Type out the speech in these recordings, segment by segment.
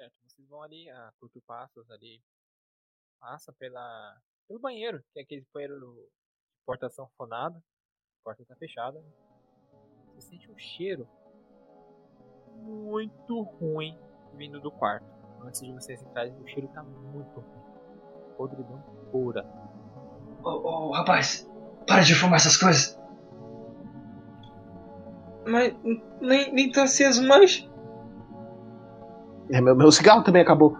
Certo, vocês vão ali a curto passos ali. Passa pela, pelo banheiro, que é aquele banheiro de porta sanfonada. A porta tá fechada. Você sente um cheiro muito ruim vindo do quarto. Antes de vocês entrarem, o cheiro tá muito ruim. Podridão pura. Ô, ô, rapaz, para de fumar essas coisas. Mas nem, nem tá aceso mais. É, meu, meu cigarro também acabou.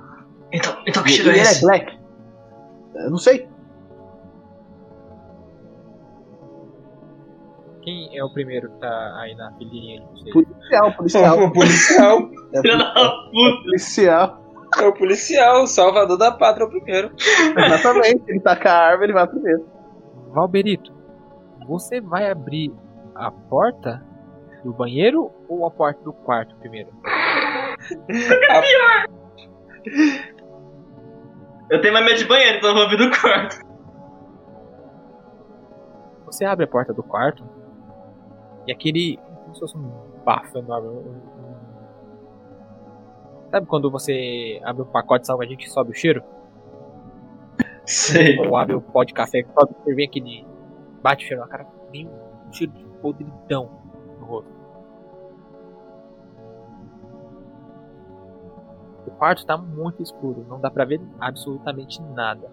Então, então que cheiro e é ele é esse? black. Eu não sei. Quem é o primeiro que tá aí na fileirinha de vocês? Policial, policial. O policial. É puta. policial. É o policial, o salvador da pátria, é o primeiro. Exatamente. Ele tá com a arma, ele vai primeiro. Valberito, você vai abrir a porta do banheiro ou a porta do quarto primeiro? Eu tenho mais medo de banheiro, então eu vou abrir do quarto. Você abre a porta do quarto e aquele. como se fosse um bafo enorme. um- um- Sabe quando você abre um pacote de salgadinho que sobe o cheiro? Sei. Ou abre o pó de café que sobe, você vê aquele. bate o cheiro na cara, vem um cheiro de podridão no rosto. O quarto tá muito escuro, não dá pra ver absolutamente nada.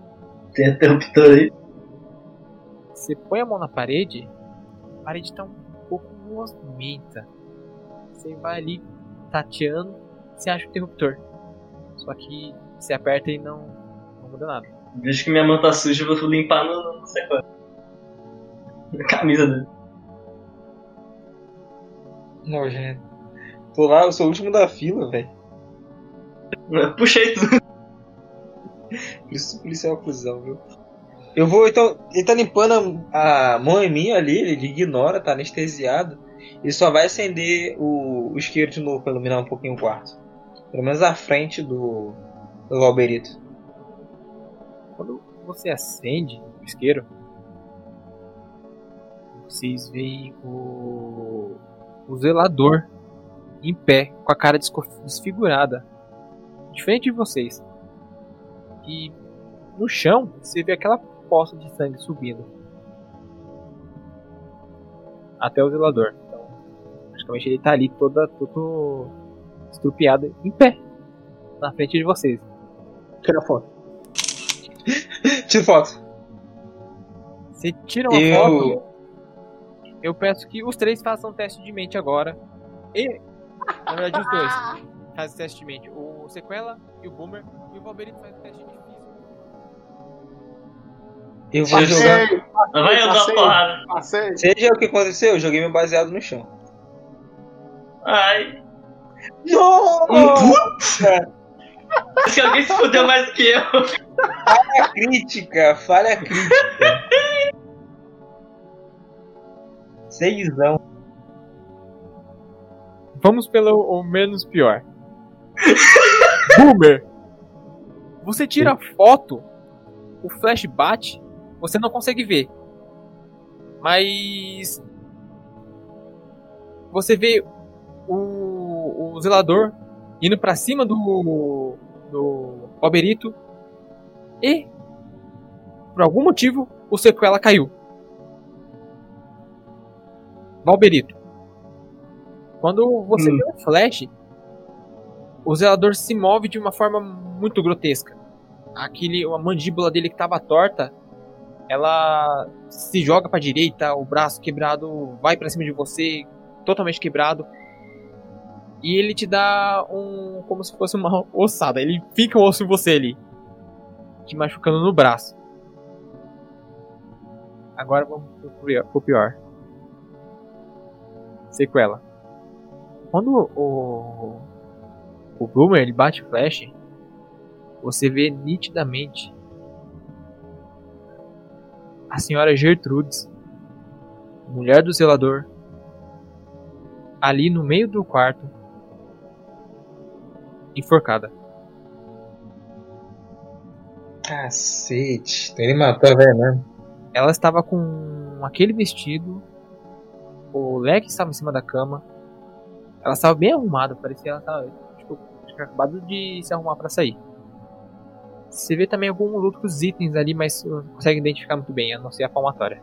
Tem interruptor aí. Você põe a mão na parede, a parede tá um pouco movimenta. Você vai ali tateando, você acha o interruptor. Só que você aperta e não, não muda nada. Deixa que minha mão tá suja, eu vou limpar no, no secório. Na camisa dele. Nojento. Tô lá, eu sou o último da fila, velho. Eu Puxei tudo. Policial é cuzão, viu? Eu vou, então. Ele tá limpando a, a mão em mim ali, ele ignora, tá anestesiado. Ele só vai acender o, o isqueiro de novo pra iluminar um pouquinho o quarto. Pelo menos à frente do. do Valberito. Quando você acende o isqueiro, vocês veem o, o zelador em pé, com a cara desco- desfigurada, diferente de vocês. E no chão você vê aquela poça de sangue subindo até o zelador. Então, praticamente ele tá ali toda, todo estrupiado, em pé, na frente de vocês. Tira a foto. Tira foto. Você tira uma Eu- foto. Eu peço que os três façam um teste de mente agora. E, na verdade, os dois fazem teste de mente. O Sequela e o Boomer. E o Valberito faz o teste de físico. Eu vou Passei. jogar. Mas vai eu dar Passei. porrada. Passei. Seja o que aconteceu, eu joguei meu baseado no chão. Ai. Nossa! Acho que alguém se fudeu mais que eu. Falha crítica, falha crítica. Seisão. Vamos pelo o menos pior. Boomer! Você tira a foto, o flash bate, você não consegue ver. Mas. Você vê o, o zelador indo pra cima do. do. E. Por algum motivo, o sequela caiu. Valberito. Quando você Hum. vê o flash, o zelador se move de uma forma muito grotesca. Aquele, a mandíbula dele que estava torta, ela se joga para direita, o braço quebrado vai para cima de você, totalmente quebrado. E ele te dá um como se fosse uma ossada. Ele fica o osso em você ali, te machucando no braço. Agora vamos pro pior. Sequela. Quando o o Boomer ele bate flash, você vê nitidamente a senhora Gertrudes, mulher do zelador, ali no meio do quarto, enforcada. Cacete. Ele matou a velha mesmo. Ela estava com aquele vestido, o leque estava em cima da cama, ela estava bem arrumada, parecia que ela estava acabado de se arrumar pra sair. Você vê também alguns outros itens ali, mas não consegue identificar muito bem, a não ser a palmatória.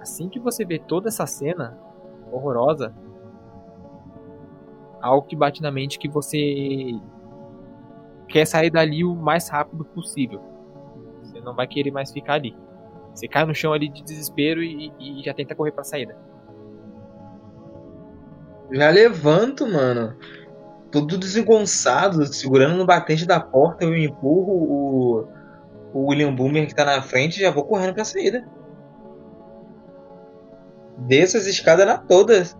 Assim que você vê toda essa cena horrorosa, algo que bate na mente que você quer sair dali o mais rápido possível. Você não vai querer mais ficar ali. Você cai no chão ali de desespero e, e já tenta correr pra saída. Já levanto, mano. Todo desengonçado, segurando no batente da porta, eu empurro o, o William Boomer que tá na frente e já vou correndo pra saída. Desço as escadas na todas.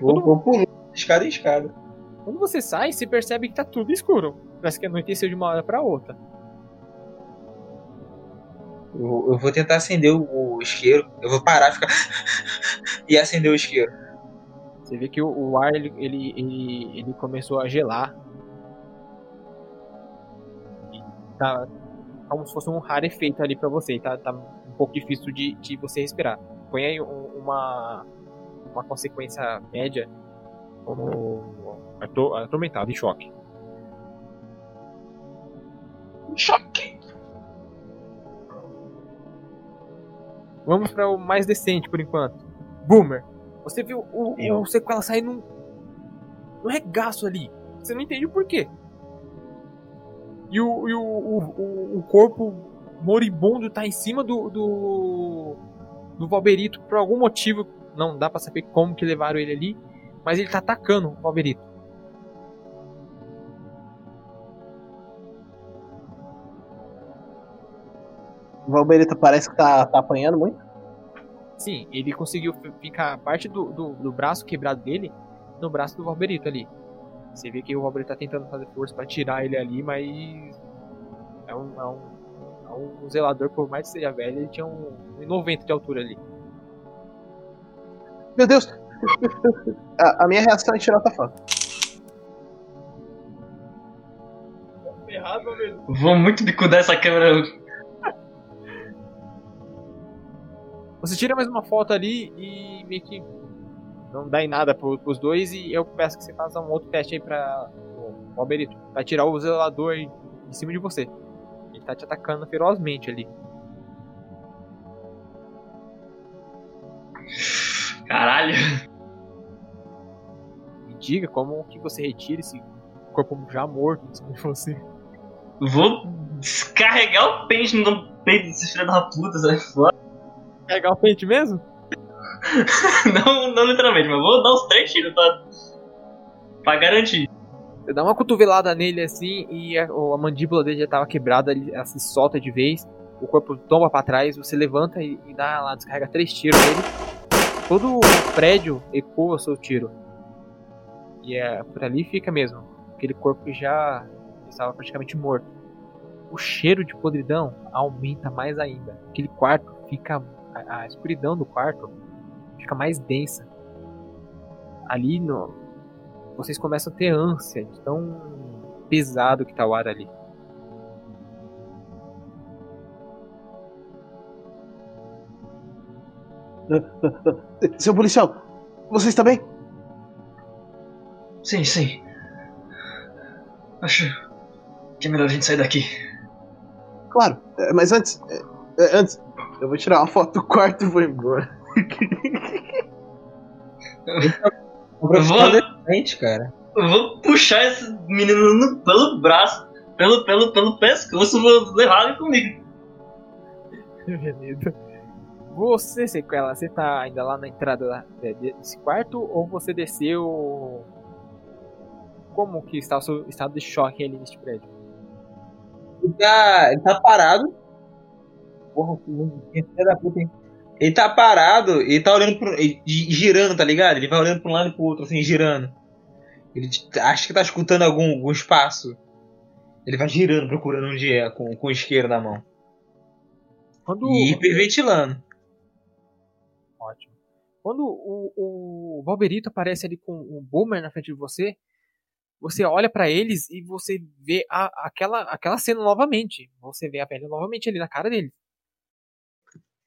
Vou, vou pulando escada em escada. Quando você sai, você percebe que tá tudo escuro. Parece que anoiteceu de uma hora pra outra. Eu, eu vou tentar acender o, o isqueiro. Eu vou parar, ficar. e acender o isqueiro. Você vê que o, o ar ele, ele, ele, ele começou a gelar. E tá como se fosse um rarefeito ali pra você. Tá, tá um pouco difícil de, de você respirar. Põe aí um- uma, uma consequência média como ato- atormentado, em choque. Choque! Vamos para o mais decente por enquanto. Boomer, você viu o, Eu. o sequela sair num, num regaço ali. Você não entende o porquê. E o, e o, o, o- corpo moribundo tá em cima do, do, do Valberito por algum motivo. Não dá pra saber como que levaram ele ali. Mas ele tá atacando o Valberito. O Valberita parece que tá, tá apanhando muito. Sim, ele conseguiu fi- ficar parte do, do, do braço quebrado dele no braço do Valberito ali. Você vê que o Valberito tá tentando fazer força pra tirar ele ali, mas é um, é um, é um zelador, por mais que seja velho, ele tinha um 1,90 de altura ali. Meu Deus! A, a minha reação é tirar. Errado, Valberito. Vou muito bicudar essa câmera. Você tira mais uma foto ali e meio que não dá em nada pro, pros dois e eu peço que você faça um outro teste aí pra o Valberito. Vai tirar o zelador em em cima de você. Ele tá te atacando ferozmente ali. Caralho. Me diga como que você retira esse corpo já morto de cima de você. Vou descarregar o pente no peito desse filho da puta, sai fora. Pegar o pente mesmo? Não, não literalmente, mas vou dar uns três tiros pra, pra garantir. Você dá uma cotovelada nele assim e a, a mandíbula dele já tava quebrada, ele, ela se solta de vez, o corpo tomba pra trás, você levanta e, e dá lá, descarrega três tiros nele. Todo o prédio ecoa seu tiro. E é, por ali fica mesmo. Aquele corpo que já estava praticamente morto. O cheiro de podridão aumenta mais ainda. Aquele quarto fica. A, a escuridão do quarto fica mais densa. Ali no, vocês começam a ter ânsia de tão pesado que tá o ar ali. Seu policial, você está bem? Sim, sim. Acho que é melhor a gente sair daqui. Claro, é, mas antes. é, é, antes, eu vou tirar uma foto do quarto e vou embora. Professor Vou- cara. Eu vou puxar esse menino no- pelo braço, pelo, pelo, pelo pescoço, vou levar ele comigo. Beleza. Você, sequela, você tá ainda lá na entrada da- de- desse quarto ou você desceu? Como que está o seu estado de choque ali neste prédio? Ele tá, ele tá parado. Porra, hein? Ele tá parado e tá olhando pro. gi- girando, tá ligado? Ele vai olhando pra um lado e pro outro, assim, girando. Ele acha que tá escutando algum, algum espaço. Ele vai girando, procurando onde é, com, com o isqueiro na mão. Quando E hiperventilando. Ótimo. Quando o, o Valberito aparece ali com o Boomer na frente de você, você olha pra eles e você vê a- aquela, aquela cena novamente. Você vê a velha novamente ali na cara dele.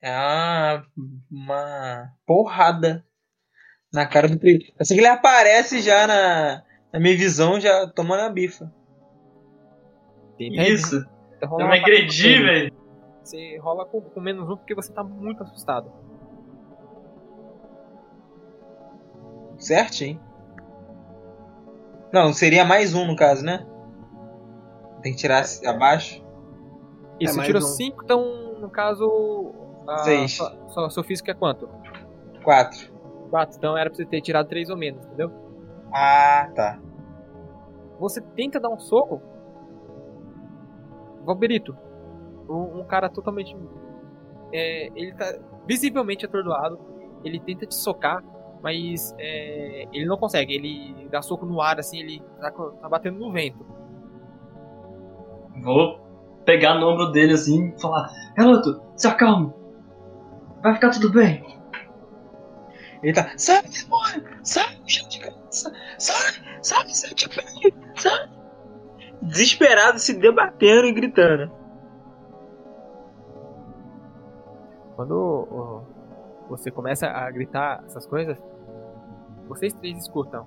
É uma, porrada na cara do Preto. Assim que ele aparece já na, na minha visão, já tomando a bifa. Isso. rolar Eu me agredi, velho. Você rola com, com menos um porque você tá muito assustado. Certinho. Não, seria mais um no caso, né? Tem que tirar abaixo. Isso, mais tirou um. 5, então, no caso. A, Seis. Sua, sua, seu físico é quanto? Quatro. 4. Então era pra você ter tirado 3 ou menos, entendeu? Ah, tá. Você tenta dar um soco. Valberito. Um, um cara totalmente. é, ele tá visivelmente atordoado. Ele tenta te socar, mas é, ele não consegue. Ele dá soco no ar, assim, ele tá, tá batendo no vento. Vou pegar no ombro dele assim e falar: Garoto, se acalme. Vai ficar tudo bem. Ele tá. Sai, demônio! Sai, bicho de cabeça! Sai, sai, sai de pé! Sai! Desesperado, se debatendo e gritando. Quando você começa a gritar essas coisas, vocês três escutam.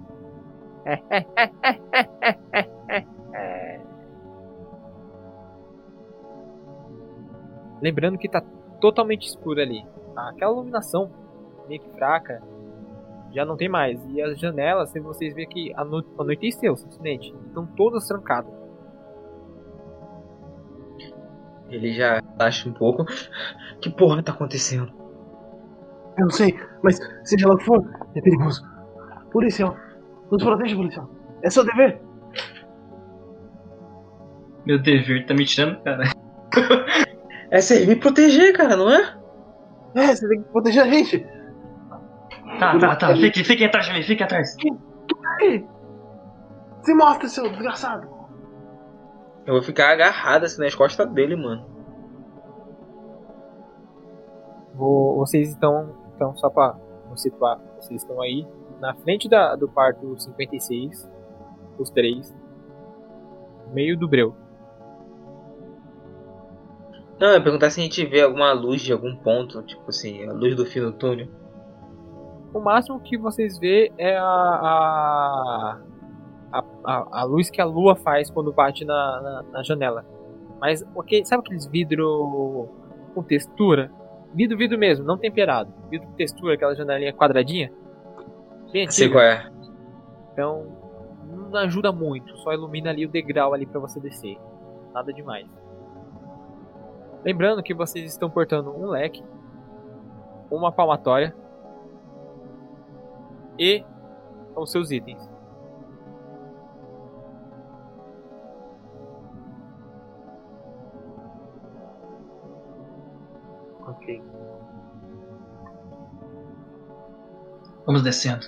Lembrando que tá totalmente escuro ali. Aquela iluminação meio que fraca já não tem mais. E as janelas, se vocês verem que ano anoiteceu, simplesmente. Estão todas trancadas. Ele já acha um pouco. Que porra tá acontecendo? Eu não sei, mas seja lá o que for, é perigoso. Policial, nos proteja, policial. É seu dever. Meu dever tá me tirando, cara. É servir proteger, cara, não é? É, você tem que proteger a gente. Tá, tá, tá. Fique, fique atrás de mim, fique atrás. Aí, se mostra, seu desgraçado. Eu vou ficar agarrado assim nas costas dele, mano. Vo- Vocês estão, então só pra nos situar, vocês estão aí na frente da, do quarto 56, os três, no meio do breu. Não, eu ia perguntar se a gente vê alguma luz de algum ponto, tipo assim, a luz do fim do túnel. O máximo que vocês vê é a, a, a, a, a luz que a lua faz quando bate na, na, na janela. Mas, ok, sabe aqueles vidro com textura? Vidro, vidro mesmo, não temperado. Vidro com textura, aquela janelinha quadradinha. Bem Sei qual é. Então, não ajuda muito, só ilumina ali o degrau ali para você descer. Nada demais. Lembrando que vocês estão portando um leque, uma palmatória e os seus itens. Ok. Vamos descendo.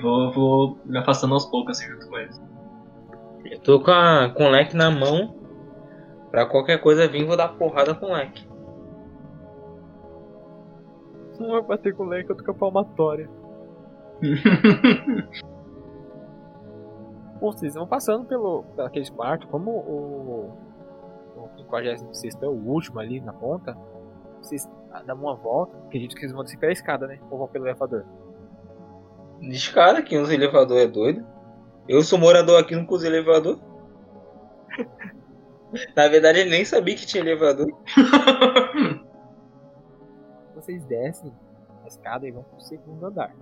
Vou, vou me afastando aos poucos assim junto com eles. Eu tô com, a, com o leque na mão. Pra qualquer coisa vir, vou dar porrada com o leque. Não vai bater com o leque, eu tô com a palmatória. Bom, vocês vão passando pelo, aqueles quartos, como o, o 56 é o último ali na ponta, vocês dão uma volta, acredito que vocês vão descer pela escada, né? Ou vão pelo elevador. De escada, que uns elevador é doido. Eu sou morador aqui, não uso elevador. Na verdade, ele nem sabia que tinha elevador. Vocês descem a escada e vão pro segundo andar.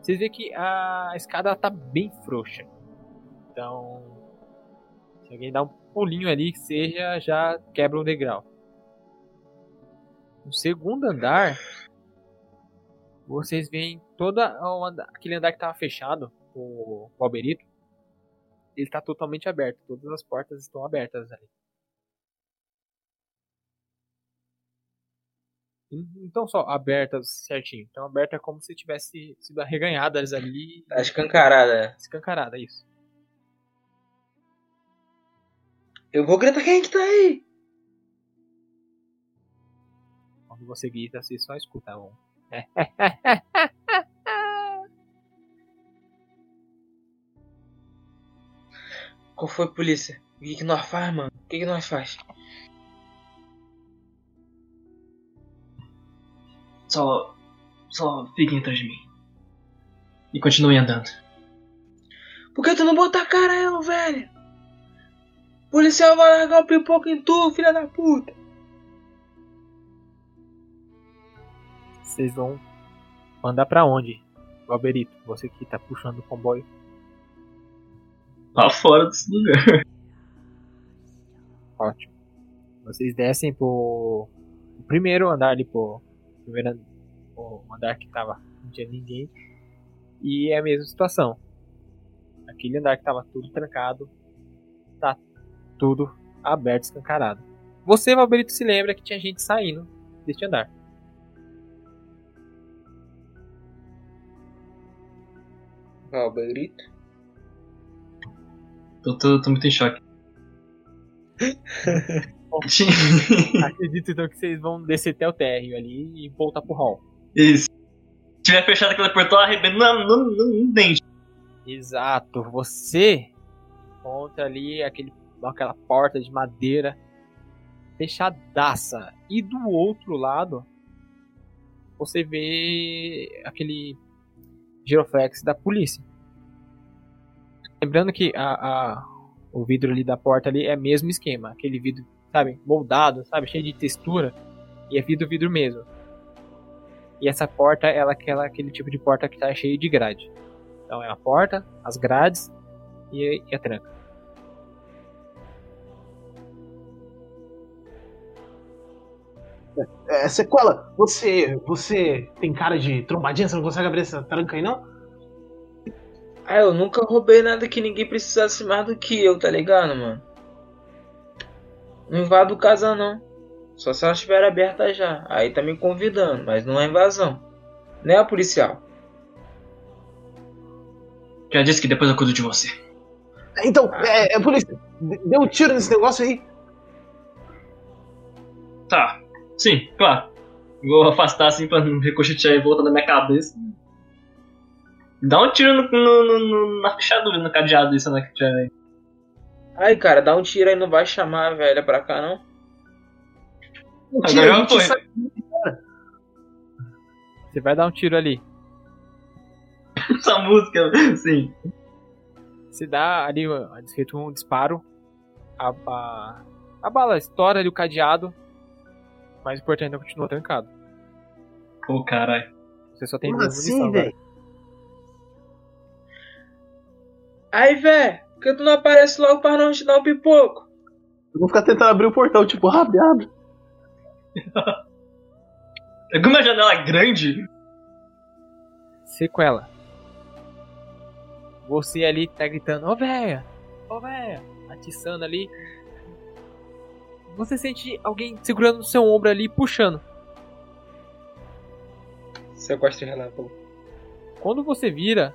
Vocês veem que a escada tá bem frouxa. Então, se alguém dá um pulinho ali que seja, já quebra um degrau. No segundo andar, vocês veem toda o anda- aquele andar que estava fechado, o, o Alberito, ele está totalmente aberto. Todas as portas estão abertas ali. Então só abertas certinho. Então aberta é como se tivesse sido arreganhadas ali, Tá escancarada. escancarada, isso. Eu vou gritar quem é que tá aí? Quando você grita, você só escuta um. Qual foi, polícia? O que, que nós faz, mano? O que, que nós faz? Só. Só fiquem atrás de mim. E continuem andando. Por que tu não bota a cara aí, velho? O policial vai largar o pipoca em tu, filha da puta. Vocês vão mandar pra onde? Valberito, você que tá puxando o comboio. Lá fora desse lugar. Ótimo. Vocês descem pro o primeiro andar ali, pro primeiro o andar que tava, não tinha ninguém. E é a mesma situação. Aquele andar que tava tudo trancado, tá tudo aberto, escancarado. Você, Valberito, se lembra que tinha gente saindo deste andar. Valberito. Tô, tô, tô muito em choque. Acredito então que vocês vão descer até o térreo ali e voltar pro hall. Isso. Se tiver fechado aquele portão, arrebenta no, no, no, no dente. Exato. Você encontra ali aquele, aquela porta de madeira fechadaça. E do outro lado, você vê aquele giroflex da polícia. Lembrando que a, a- o vidro ali da porta ali é mesmo esquema. Aquele vidro, sabe, moldado, sabe, cheio de textura. E é vidro, vidro mesmo. E essa porta, ela é aquela, aquele tipo de porta que tá cheio de grade. Então é a porta, as grades e, e a tranca. É, sequela, você. Você tem cara de trombadinha, você não consegue abrir essa tranca aí não? Ah, eu nunca roubei nada que ninguém precisasse mais do que eu, tá ligado, mano? Não invado casa não. Só se ela estiver aberta já. Aí tá me convidando, mas não é invasão. Né, policial? Já disse que depois eu cuido de você. Então, é, é polícia, d- dê um tiro nesse negócio aí. Tá. Sim, claro. Vou afastar assim pra não ricochetear e voltar na minha cabeça. Dá um tiro no, no- no- no- na fechadura, no cadeado isso, né? Que tiver aí. Ai, cara, dá um tiro aí, não vai chamar a velha pra cá, não? Um Agora tiro, eu a gente apoio. sai- Você vai dar um tiro ali. Essa música, sim. Você dá ali, feito um disparo. A, a, a bala estoura ali o cadeado. Mas o portão ainda continua trancado. Pô, caralho. Você só tem Como duas assim, munição agora. velho? Aí, velho, por que tu não aparece logo pra não te dar um pipoco? Eu vou ficar tentando abrir o portão, tipo, abre, abre. Alguma janela grande? Sequela. Você ali tá gritando, ô véia, ô véia, atiçando ali. Você sente alguém segurando no seu ombro ali e puxando. Sequestro relâmpago. Quando você vira,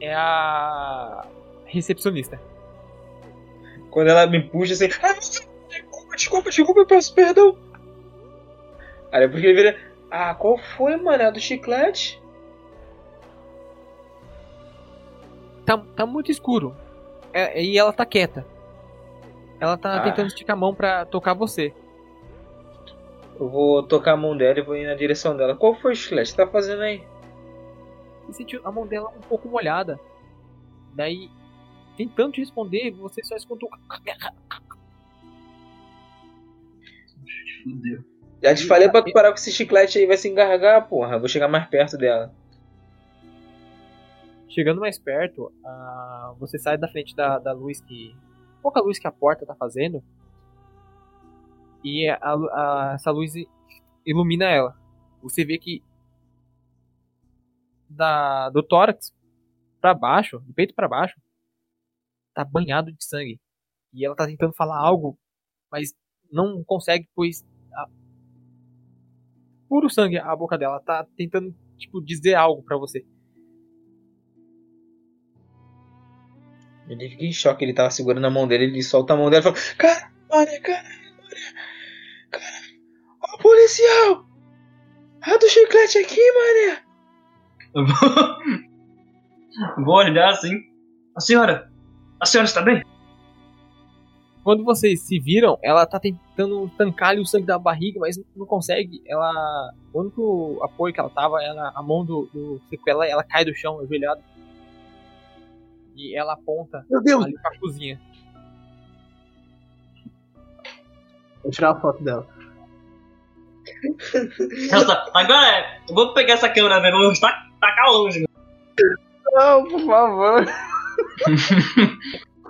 é a recepcionista. Quando ela me puxa assim. Ah, desculpa, desculpa, desculpa, eu peço perdão. Aí depois que ele vira. Ah, qual foi, mano? É a do chiclete? Tá, tá muito escuro. É- e ela tá quieta. Ela tá Ah. tentando esticar a mão pra tocar você. Eu vou tocar a mão dela e vou ir na direção dela. Qual foi o chiclete que tá fazendo aí? Você sentiu a mão dela um pouco molhada. Daí, tentando te responder, você só escutou. Fudeu. Já te falei pra tu parar com esse chiclete aí, vai se engargar, porra. Eu vou chegar mais perto dela. Chegando mais perto, ah, você sai da frente da, da luz que. pouca luz que a porta tá fazendo. E a a- essa luz ilumina ela. Você vê que. Da, do tórax pra baixo, do peito pra baixo, tá banhado de sangue. E ela tá tentando falar algo, mas não consegue, pois. a- puro sangue a boca dela. Tá tentando, tipo, dizer algo pra você. Ele fica em choque, ele tava segurando a mão dele, ele solta a mão dela e fala: Cara, mané, cara, mané, cara, ó, policial! A do chiclete aqui, mané! Eu vou... vou olhar assim. A senhora! A senhora está bem? quando vocês se viram, ela tá tentando tancar ali o sangue da barriga, mas não consegue. Ela. O único apoio que ela tava era a mão do, do sequela, ela cai do chão, ajoelhada. E ela aponta Meu Deus! ali pra cozinha. Vou tirar a foto dela. Nossa, agora é. Eu vou pegar essa câmera. Vou tacar tacar longe. Não, por favor.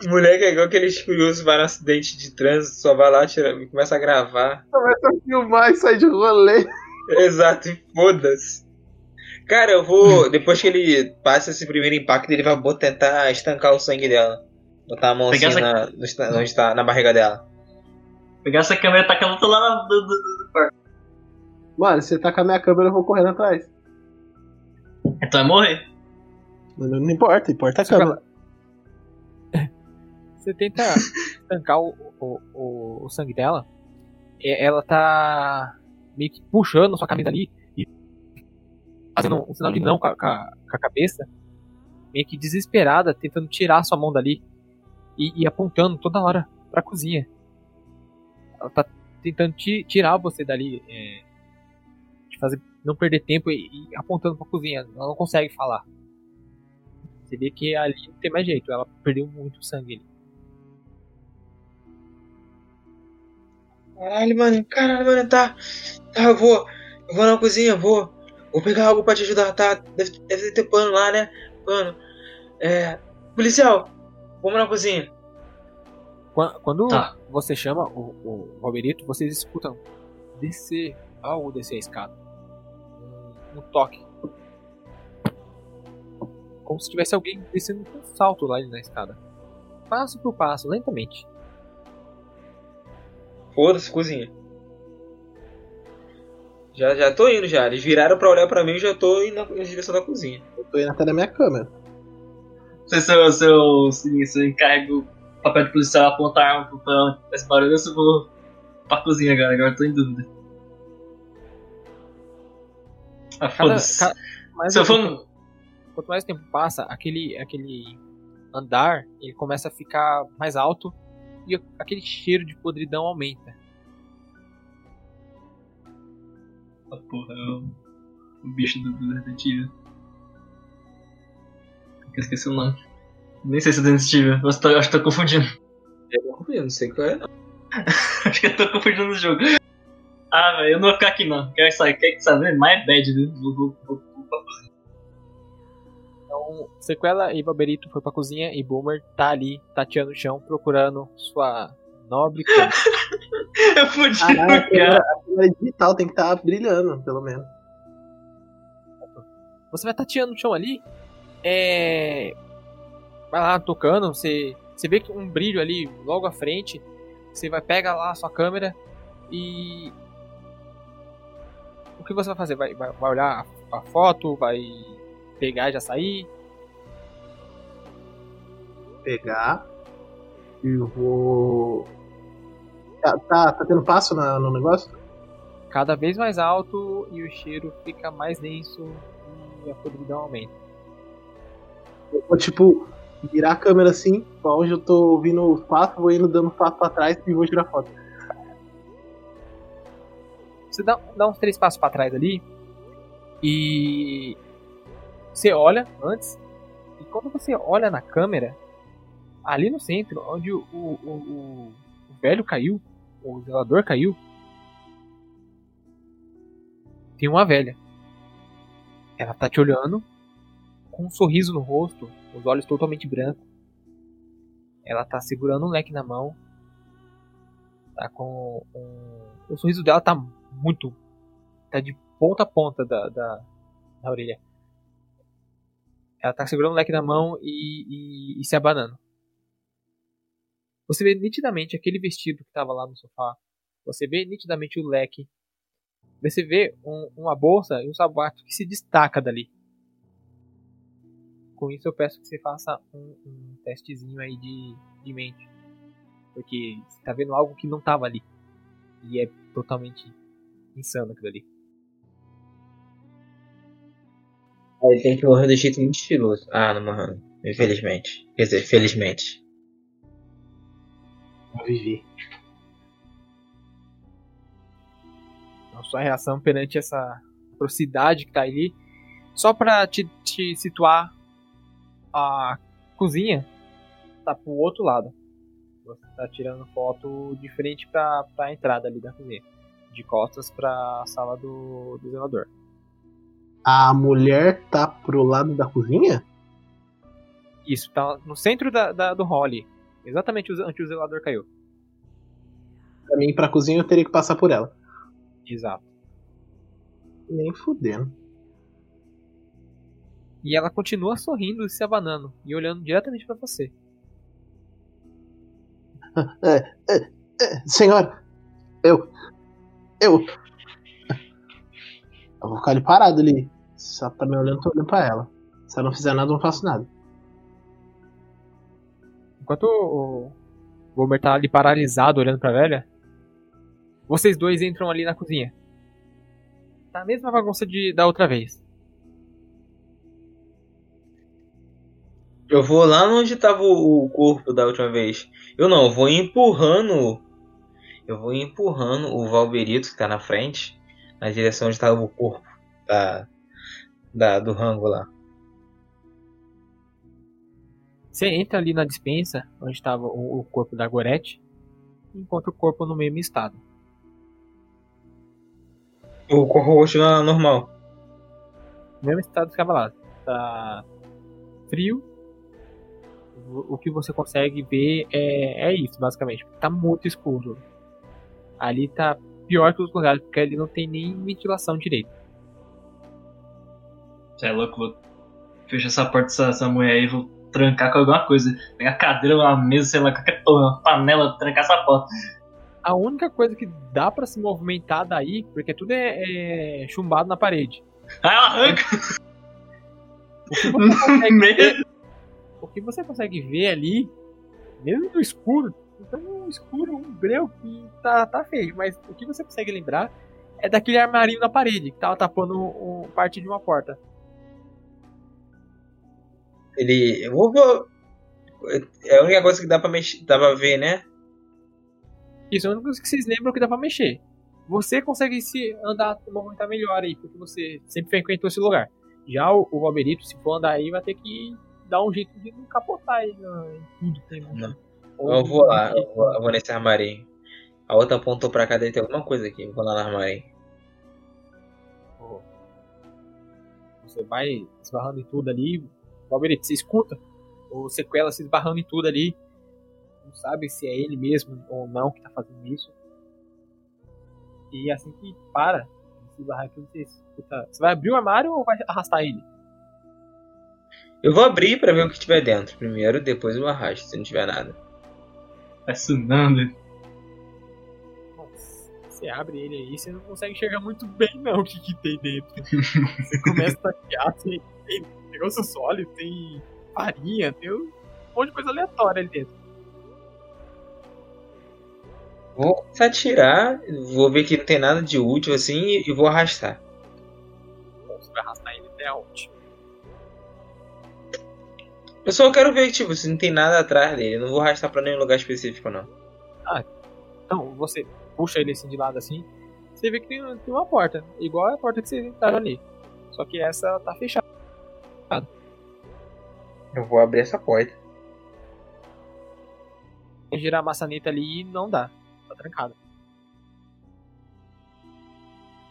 Moleque é igual aqueles curiosos vai no acidente de trânsito, só vai lá, tira, começa a gravar. Começa a filmar e sai de rolê. Exato, e foda-se. Cara, eu vou. Depois que ele passa esse primeiro impacto, ele vai tentar estancar o sangue dela. Botar a mão assim Pegar essa- na, no onde tá, na barriga dela. Pegar essa câmera e tacar ela lá na. Do, do, do quarto. Mano, se você tá com a minha câmera, eu vou correndo atrás. Então vai morrer. Não, não importa, importa a Você. Você tenta tancar o, o, o, o sangue dela. e Ela tá meio que puxando sua camisa ali e fazendo um sinal de não com a, com a- cabeça. Meio que desesperada, tentando tirar sua mão dali e, e apontando toda hora pra cozinha. Ela tá tentando ti- tirar você dali, é, de fazer não perder tempo e, e apontando pra cozinha. Ela não consegue falar. Você vê que ali não tem mais jeito, ela perdeu muito sangue ali. Caralho, mano, caralho, mano, tá. Tá, eu vou. Eu vou na cozinha, vou. Vou pegar algo pra te ajudar, tá? Deve, deve ter pano lá, né? Pano. É. Policial, vamos na cozinha. Quan- Quando Tá. você chama o, o Roberito, vocês escutam descer, algo descer a escada. Um, toque. Como se tivesse alguém descendo com um salto lá na escada. Passo por passo, lentamente. Foda-se, cozinha. Já, já tô indo já. Eles viraram pra olhar pra mim e já tô indo na, na direção da cozinha. Eu tô indo até na minha câmera. Se seu, seu, se, se eu encarrego o papel de policial apontar a arma pra esse barulho, eu só vou pra cozinha agora. Agora eu tô em dúvida. Ah, Cada, mais for. tempo- quanto mais tempo passa, aquele, aquele andar ele começa a ficar mais alto e aquele cheiro de podridão aumenta. Ah, porra, é o, o bicho do, do Evil. Eu esqueci o nome. Nem sei se é Evil, eu tô- acho que tô confundindo. Eu não sei qual é. não. acho que eu tô confundindo o jogo. Ah, velho, eu não vou ficar aqui não. Quer saber? Quer saber? Mais bad, viu? Vou, vou, vou, vou pra cozinha. Então, Sequela e Baberito foi pra cozinha e Boomer tá ali, tateando o chão, procurando sua nobre cama. Eu fudi Ah, a o cara. câmera, a câmera digital tem que estar brilhando, pelo menos. Você vai tateando o chão ali, é... Vai lá tocando, você, você vê que um brilho ali logo à frente, você vai pegar lá a sua câmera e... O que você vai fazer? Vai, vai, vai olhar a, a foto, vai pegar e já sair? Pegar. E vou. Tá, tá, tá tendo passo na- no negócio? Cada vez mais alto e o cheiro fica mais denso e a podridão aumenta. Eu vou, tipo, virar a câmera assim, pra onde eu tô ouvindo os passos, vou indo dando passo pra trás e vou tirar foto. Você dá, dá uns três passos pra trás ali e você olha antes e quando você olha na câmera ali no centro onde o, o, o, o- o velho caiu, o zelador caiu, tem uma velha. Ela tá te olhando com um sorriso no rosto, os olhos totalmente brancos. Ela tá segurando um leque na mão. Tá com um... O sorriso dela tá muito. Tá de ponta a ponta da, da, da orelha. Ela tá segurando o leque na mão e, e, e se abanando. Você vê nitidamente aquele vestido que tava lá no sofá. Você vê nitidamente o leque. Você vê um- uma bolsa e um sapato que se destaca dali. Com isso eu peço que você faça um, um testezinho aí de, de mente. Porque você tá vendo algo que não tava ali. E é totalmente insano aquilo ali. Aí tem que morrer de jeito muito estiloso. Ah, não morreu. Infelizmente. Quer dizer, felizmente. Eu vivi. a sua reação perante essa atrocidade que tá ali. Só pra te, te situar, a cozinha tá pro outro lado. Você tá tirando foto diferente pra, pra entrada ali da cozinha. De costas pra sala do, do zelador. A mulher tá pro lado da cozinha? Isso, tá no centro da, da- do hall. Exatamente onde o zelador caiu. Pra mim, pra cozinha, eu teria que passar por ela. Exato. Nem fudendo. E ela continua sorrindo e se abanando. E olhando diretamente pra você. É, senhora, eu. Eu. Eu vou ficar ali parado ali. Se ela tá me olhando, tô olhando pra ela. Se ela não fizer nada, eu não faço nada. Enquanto o o Gomer tá ali paralisado olhando pra velha, vocês dois entram ali na cozinha. Tá a mesma bagunça de, da outra vez. Eu vou lá onde tava o o corpo da última vez. Eu não, eu vou empurrando. Eu vou empurrando o Valberito que tá na frente. Na direção onde tava o corpo da, da, do rango lá. Você entra ali na dispensa, onde estava o, o corpo da Gorete, e encontra o corpo no mesmo estado. O corpo continua normal. No mesmo estado que estava lá. Tá frio. O, o que você consegue ver é, é isso, basicamente. Tá muito escuro. Ali tá pior que os lugares, porque ali não tem nem ventilação direito. Você é louco, vou fechar essa porta dessa, dessa mulher aí, vou trancar com alguma coisa. Pegar cadeira, uma mesa, sei lá, qualquer uma panela, trancar essa porta. A única coisa que dá pra se movimentar daí, porque tudo é, é chumbado na parede. Aí ela arranca O que você consegue ver, o que você consegue ver ali, mesmo no escuro, então um escuro, um breu que tá, tá feio, mas o que você consegue lembrar é daquele armarinho na parede que tava tapando um, parte de uma porta. Ele. Eu vou, É a única coisa que dá pra, mexer, dá pra ver, né? Isso é a única coisa que vocês lembram que dá pra mexer. Você consegue se andar, movimentar melhor aí, porque você sempre frequentou esse lugar. Já o, o Valberito, se for andar aí, vai ter que dar um jeito de não capotar aí no- em tudo que tem. Não. Eu vou lá, eu vou, eu vou nesse armarinho. A outra apontou pra cá, deve ter alguma coisa aqui. Eu vou lá no armarinho. Você vai esbarrando em tudo ali. Valberito, você escuta o sequela se esbarrando em tudo ali. Não sabe se é ele mesmo ou não que tá fazendo isso. E assim que para de se esbarrar aqui, você escuta. Você vai abrir o armário ou vai arrastar ele? Eu vou abrir pra ver o que tiver dentro primeiro, depois eu arrasto, se não tiver nada. Tá sunando. Nossa, você abre ele aí, você não consegue enxergar muito bem não o que, que tem dentro. Você começa a tatear, tem, tem negócio sólido, tem farinha, tem um monte de coisa aleatória ali dentro. Vou começar a tirar, vou ver que não tem nada de útil assim e e vou arrastar. Bom, você vai arrastar ele até onde? Eu só quero ver, tipo, se não tem nada atrás dele. Eu não vou arrastar pra nenhum lugar específico, não. Então, você puxa ele assim de lado assim, você vê que tem, tem uma porta, igual a porta que vocês entraram ali. Só que essa tá fechada. Eu vou abrir essa porta. Girar a maçaneta ali e não dá. Tá trancada.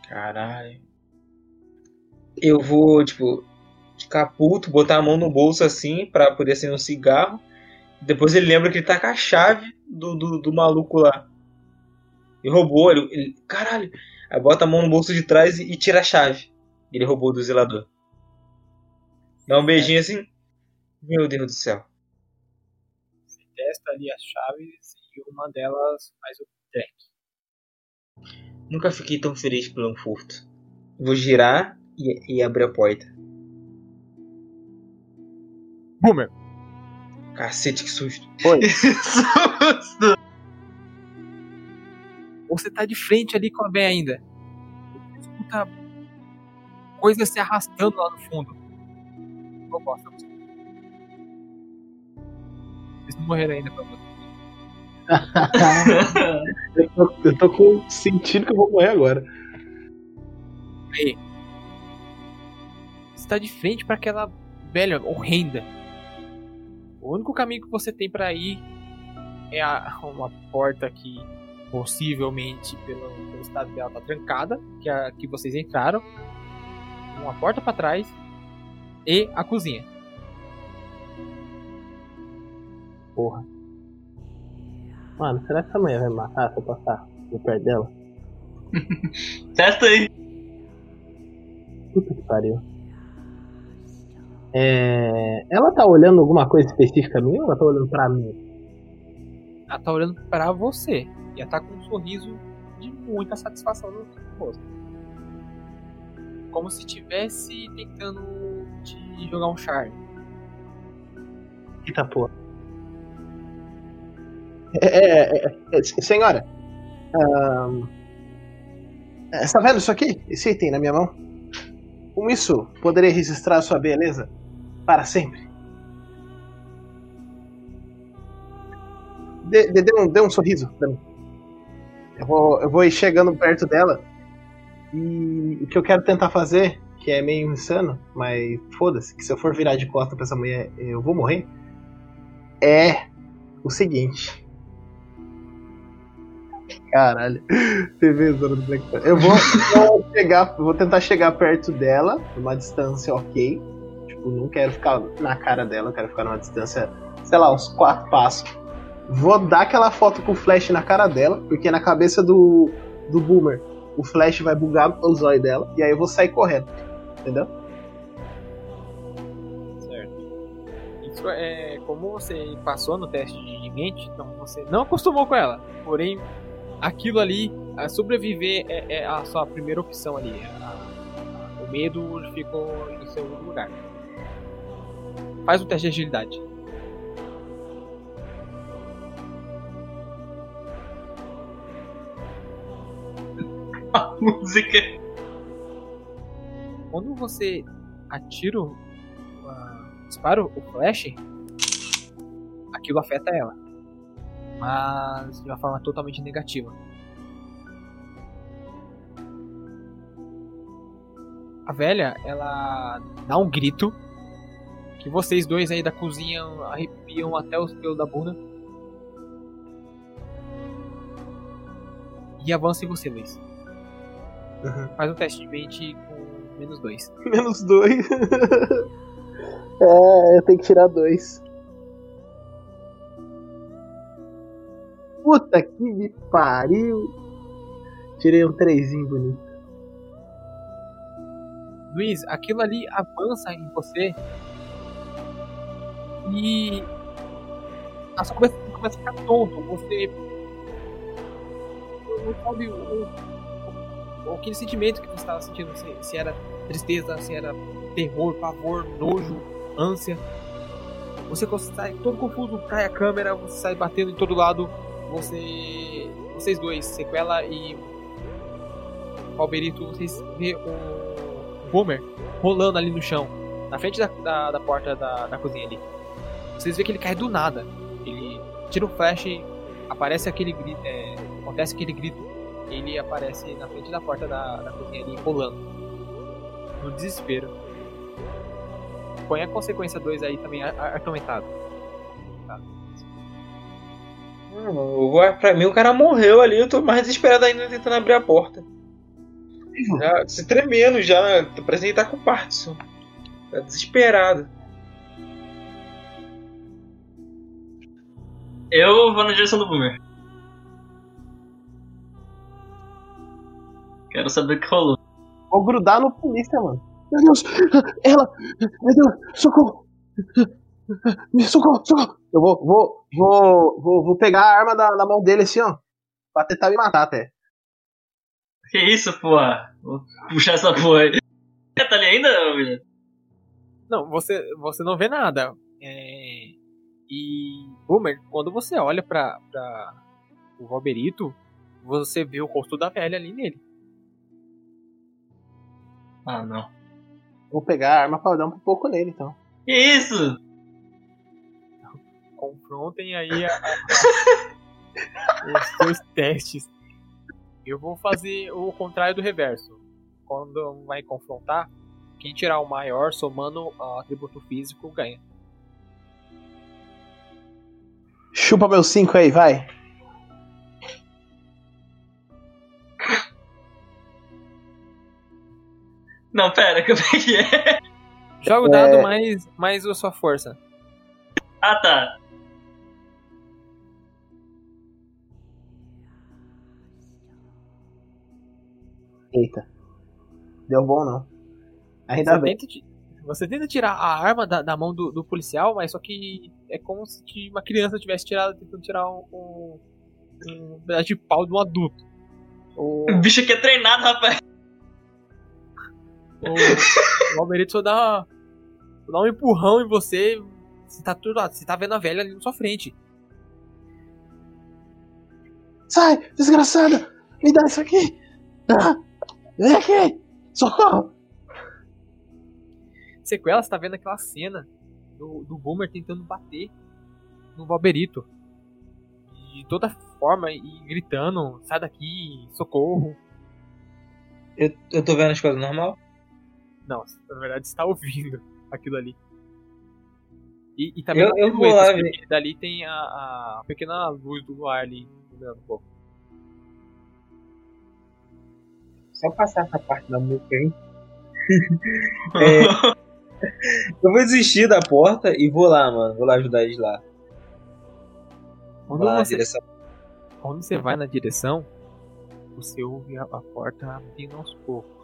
Caralho. Eu vou, tipo, ficar puto, botar a mão no bolso assim pra poder acender um cigarro. Depois ele lembra que ele tá com a chave do, do, do maluco lá. Ele roubou, ele, ele- Caralho! Aí bota a mão no bolso de trás e, e tira a chave. Ele roubou do zelador. Dá um beijinho assim. Meu Deus do céu. Você testa ali as chaves e uma delas faz o track. Nunca fiquei tão feliz por um furto. Vou girar e, e abrir a porta. Boomer! Cacete, que susto. Oi. Você tá de frente ali com a véia ainda. Você escuta coisas se arrastando lá no fundo. Não gosta. Vocês não morreram ainda pra você. eu, tô, eu tô com, sentindo que eu vou morrer agora. Você tá de frente para aquela velha horrenda. O único caminho que você tem para ir é a, uma porta que possivelmente pelo, pelo estado dela tá trancada, que é a que vocês entraram. Uma porta para trás e a cozinha. Porra. Mano, será que essa mulher vai me matar se eu passar por perto dela? Testa aí. Puta que pariu. É... Ela tá olhando alguma coisa específica minha ou ela tá olhando pra mim? Ela tá olhando pra você. E ela tá com um sorriso de muita satisfação no rosto. Como se estivesse tentando te jogar um charme. Eita porra. É, é, é, é, senhora, ahn, é, está vendo isso aqui? Esse item na minha mão? Com isso, poderei registrar sua beleza para sempre. Dê, um, um sorriso pra mim. Eu vou, eu vou ir chegando perto dela. E o que eu quero tentar fazer, que é meio insano, mas foda-se, que se eu for virar de costa pra essa mulher eu vou morrer, é o seguinte. Caralho, TV do Black Panther. Eu vou, vou chegar, vou tentar chegar perto dela, numa distância ok. Tipo, não quero ficar na cara dela, quero ficar numa distância, sei lá, uns quatro passos. Vou dar aquela foto com o flash na cara dela, porque na cabeça do, do Boomer o flash vai bugar o zóio dela, e aí eu vou sair correndo. Entendeu? É como você passou no teste de mente, então você não acostumou com ela. Porém, aquilo ali, a sobreviver é, é a sua primeira opção ali. A- a- o medo ficou em segundo lugar. Faz um teste de agilidade. A música. Quando você atira, o- a- dispara o flash, aquilo afeta ela. Mas de uma forma totalmente negativa. A velha, ela dá um grito que vocês dois aí da cozinha arrepiam até os pelos da bunda. E avança em você, Luiz. Uhum. Faz um teste de mente com menos dois. Menos dois. é, eu tenho que tirar dois. Puta que me pariu. Tirei um trezinho bonito. Luiz, aquilo ali avança em você e a sua cabeça começa a ficar tonto. Você não sabe o, o- aquele sentimento que você estava sentindo, se, se era tristeza, se era terror, pavor, nojo, ânsia. Você sai todo confuso, cai a câmera, você sai batendo em todo lado. Você, vocês dois, Sequela e Alberito, vocês vê o Boomer rolando ali no chão, na frente da, da, da porta da, da cozinha ali. Vocês vê que ele cai do nada. Ele tira um flash, aparece aquele grito, é, acontece aquele grito, ele aparece na frente da porta da, da cozinha ali rolando. No desespero. Põe a consequência 2 aí também a- pra mim o cara morreu ali, eu tô mais desesperado ainda tentando abrir a porta. Já, se tremendo já, parece que ele tá com Parkinson. Tá desesperado. Eu vou na direção do Boomer. Quero saber o que rolou. Vou grudar no polícia, mano. Meu Deus! Ela! Meu Deus! Socorro! Socorro! Socorro! Eu vou, vou, vou, vou, vou pegar a arma da, da mão dele assim, ó. Pra tentar me matar até. Que isso, porra? Vou puxar essa porra aí. Tá ali ainda, William? Não, você, você não vê nada. É, E, Boomer, quando você olha pra, pra o Roberito, você vê o rosto da velha ali nele. Ah, não. Vou pegar a arma pra dar um pouco nele, então. Que isso? Confrontem aí a, os seus testes. Eu vou fazer o contrário do reverso. Quando vai confrontar, quem tirar o maior somando o atributo físico ganha. Chupa meu 5 aí, vai. Não, pera, como é que é? Joga o dado mais, mais a sua força. Ah, tá. Eita. Deu bom não. Ainda Você bem. tenta, você tenta tirar a arma da, da mão do, do policial, mas só que é como se uma criança tivesse tirado, tentando tirar um, um, um pedaço de pau de um adulto. O, O bicho aqui é treinado, rapaz. o, o Almerito só dá, dá um empurrão em você. Você tá, tudo, você tá vendo a velha ali na sua frente. Sai, desgraçada! Me dá isso aqui! Ah, aqui! Socorro! Sequela, você tá vendo aquela cena do, do Boomer tentando bater no Valberito. De toda forma e gritando: sai daqui, socorro. Eu, eu tô vendo as coisas normal? Não, na verdade você tá ouvindo aquilo ali. E, e também Eu- eu vou lá dali tem a, a pequena luz do luar ali iluminando um pouco. Só passar essa parte da música aí. É. Eu vou desistir da porta e vou lá, mano. Vou lá ajudar eles lá. Quando lá você, direção. quando você vai na direção, você ouve a, a porta abrindo aos poucos.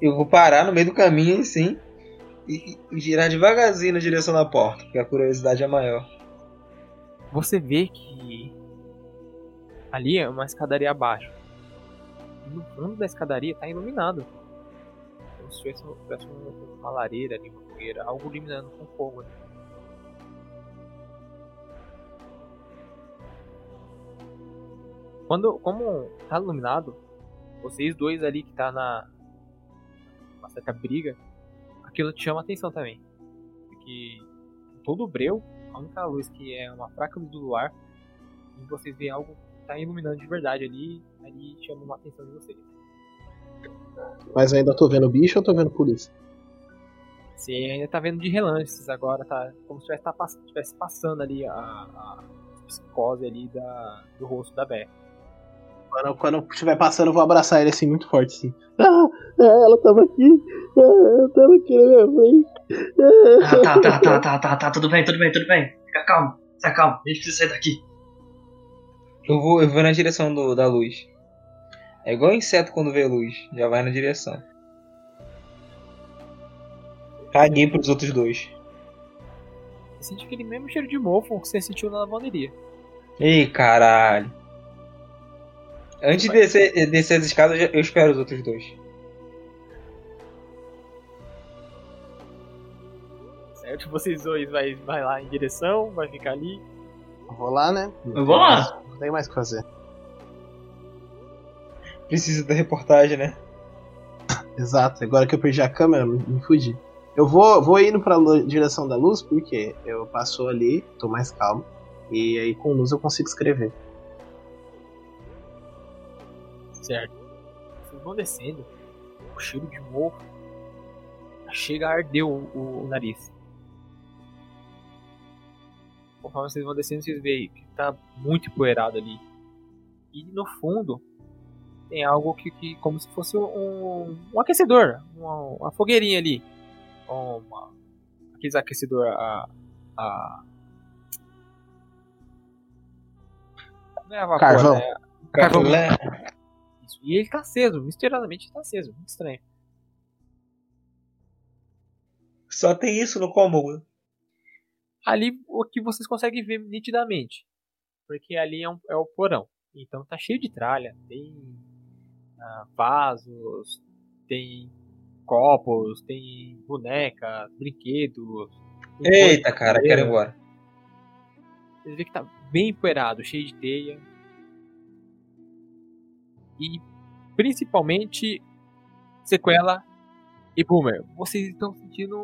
Eu vou parar no meio do caminho, assim, e, e girar devagarzinho na direção da porta, porque a curiosidade é maior. Você vê que ali é uma escadaria abaixo. No fundo da escadaria tá iluminado. Como se tivesse, tivesse um- uma lareira ali, uma fogueira, algo iluminando com fogo. ali. Quando, como tá iluminado, vocês dois ali que tá na uma certa briga, aquilo te chama atenção também. Porque todo o breu, a única luz que é uma fraca luz do luar, e vocês veem algo tá iluminando de verdade ali, ali chama a atenção de vocês. Mas eu ainda tô vendo bicho ou tô vendo polícia? Você ainda tá vendo de relances agora, tá como se estivesse tivesse passando ali a, a psicose ali da, do rosto da Beth. Quando, quando estiver passando, eu vou abraçar ele assim, muito forte, assim. Ah, é, ela tava aqui. Ah, ela tava aqui na minha frente. Ah. Tá, tá, tá, tá, tá, tá, tá, tudo bem, tudo bem, tudo bem. Fica calmo, fica calmo. A gente precisa sair daqui. Eu vou, eu vou na direção do, da luz. É igual inseto quando vê luz, já vai na direção. Caguei pros outros dois. Você sente aquele mesmo cheiro de mofo que você sentiu na lavanderia. Ei, caralho. Antes de descer, descer as escadas, eu eu espero os outros dois. Certo? Vocês dois vai, vai lá em direção, vai ficar ali. Eu vou lá, né? Eu vou lá. Não tem mais o que fazer. Precisa da reportagem, né? Exato, agora que eu perdi a câmera, me, me fudi. Eu vou, vou indo pra direção da luz, porque eu passo ali, tô mais calmo. E aí com luz eu consigo escrever. Certo. Vocês vão descendo, o cheiro de mofo chega a arder o, o- o nariz. Conforme vocês vão descendo, vocês veem que tá muito empoeirado ali. E no fundo tem algo que, que como se fosse um, um aquecedor, uma, uma fogueirinha ali. Uma, aqueles aquecedor a, a não é a vapor, Carvão. né? Carvão. Lé. Isso. E ele tá aceso, misteriosamente tá aceso. Muito estranho. Só tem isso no cômodo. Ali o que vocês conseguem ver nitidamente. Porque ali é, um- é o porão. Então tá cheio de tralha. Tem ah, vasos, tem copos, tem bonecas, brinquedos. tem Eita, cara, de quero ir embora. Vocês veem que tá bem empoeirado, cheio de teia. E principalmente Sequela e Boomer. Vocês estão sentindo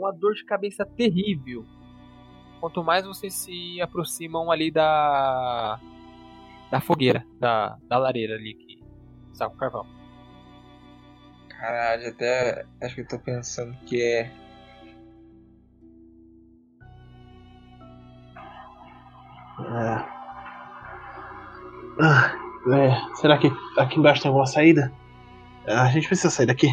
uma dor de cabeça terrível. Quanto mais vocês se aproximam ali da da fogueira, da, da lareira ali que está com carvão. Caralho, até acho que eu tô pensando que é. É. Ah, é, será que aqui embaixo tem alguma saída? Ah, A gente precisa sair daqui.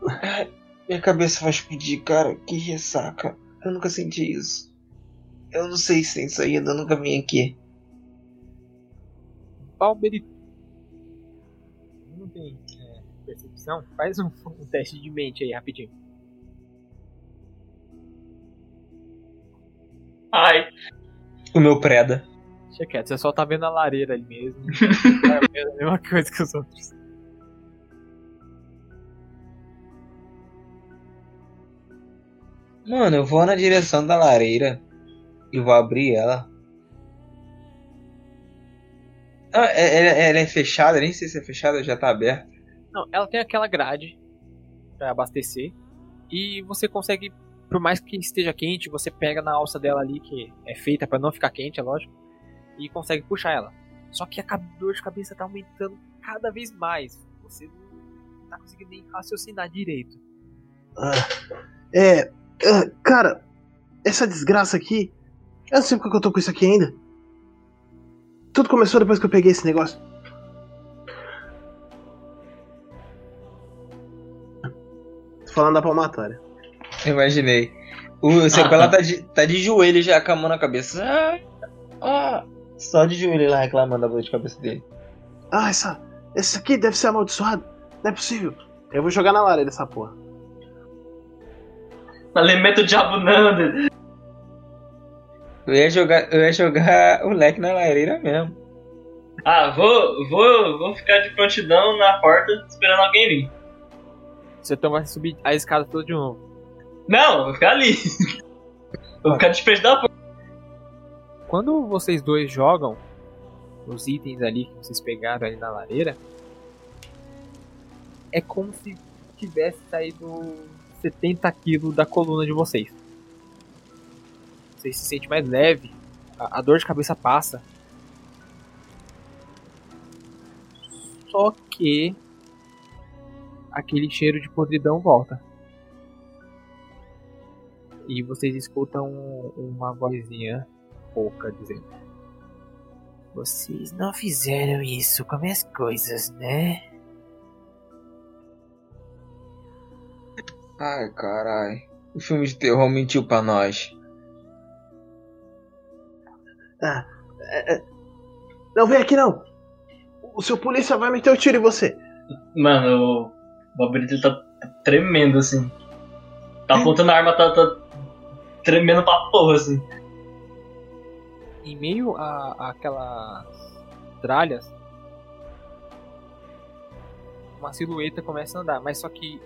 Minha cabeça vai explodir, cara. Que ressaca. Eu nunca senti isso. Eu não sei se tem saída, eu nunca vim aqui. Balberito. Não tem é, percepção? Faz um, um teste de mente aí, rapidinho. Ai, O meu preda. Deixa quieto, você só tá vendo a lareira ali mesmo. é a mesma coisa que os outros. Mano, eu vou na direção da lareira e vou abrir ela. Ah, é- ela, ela é fechada, nem sei se é fechada, já tá aberta. Não, ela tem aquela grade pra abastecer. E você consegue, por mais que esteja quente, você pega na alça dela ali, que é feita pra não ficar quente, é lógico. E consegue puxar ela. Só que a dor de cabeça tá aumentando cada vez mais. Você não tá conseguindo nem raciocinar direito. Ah, é. Ah, cara, essa desgraça aqui. Eu não sei porque eu tô com isso aqui ainda. Tudo começou depois que eu peguei esse negócio. Tô falando da palmatória. Imaginei. O sequela tá de, tá de joelho já com a mão na cabeça. Ah, ah. Só de joelho lá reclamando da dor de cabeça dele. Ah, essa. Esse aqui deve ser amaldiçoado. Não é possível. Eu vou jogar na lareira essa porra. Alimento o diabo. Eu ia jogar, eu ia jogar o leque na lareira mesmo. Ah, vou, vou, vou ficar de prontidão na porta esperando alguém vir. Você então vai subir a escada toda de novo. Não, vou ficar ali. Vou ficar de frente da porta. Quando vocês dois jogam os itens ali que vocês pegaram ali na lareira, é como se tivesse saído 70 quilos da coluna de vocês. Vocês se sentem mais leve, a, a dor de cabeça passa. Só que aquele cheiro de podridão volta. E vocês escutam uma vozinha pouca dizendo: Vocês não fizeram isso com minhas coisas, né? Ai, carai. O filme de terror mentiu pra nós. Ah, é, é. Não vem aqui não. O seu polícia vai meter o tiro em você. Mano, o Bobrito tá tremendo assim. Tá apontando a arma, tá, tá tremendo pra porra assim. Em meio a, aquelas tralhas, uma silhueta começa a andar, mas só que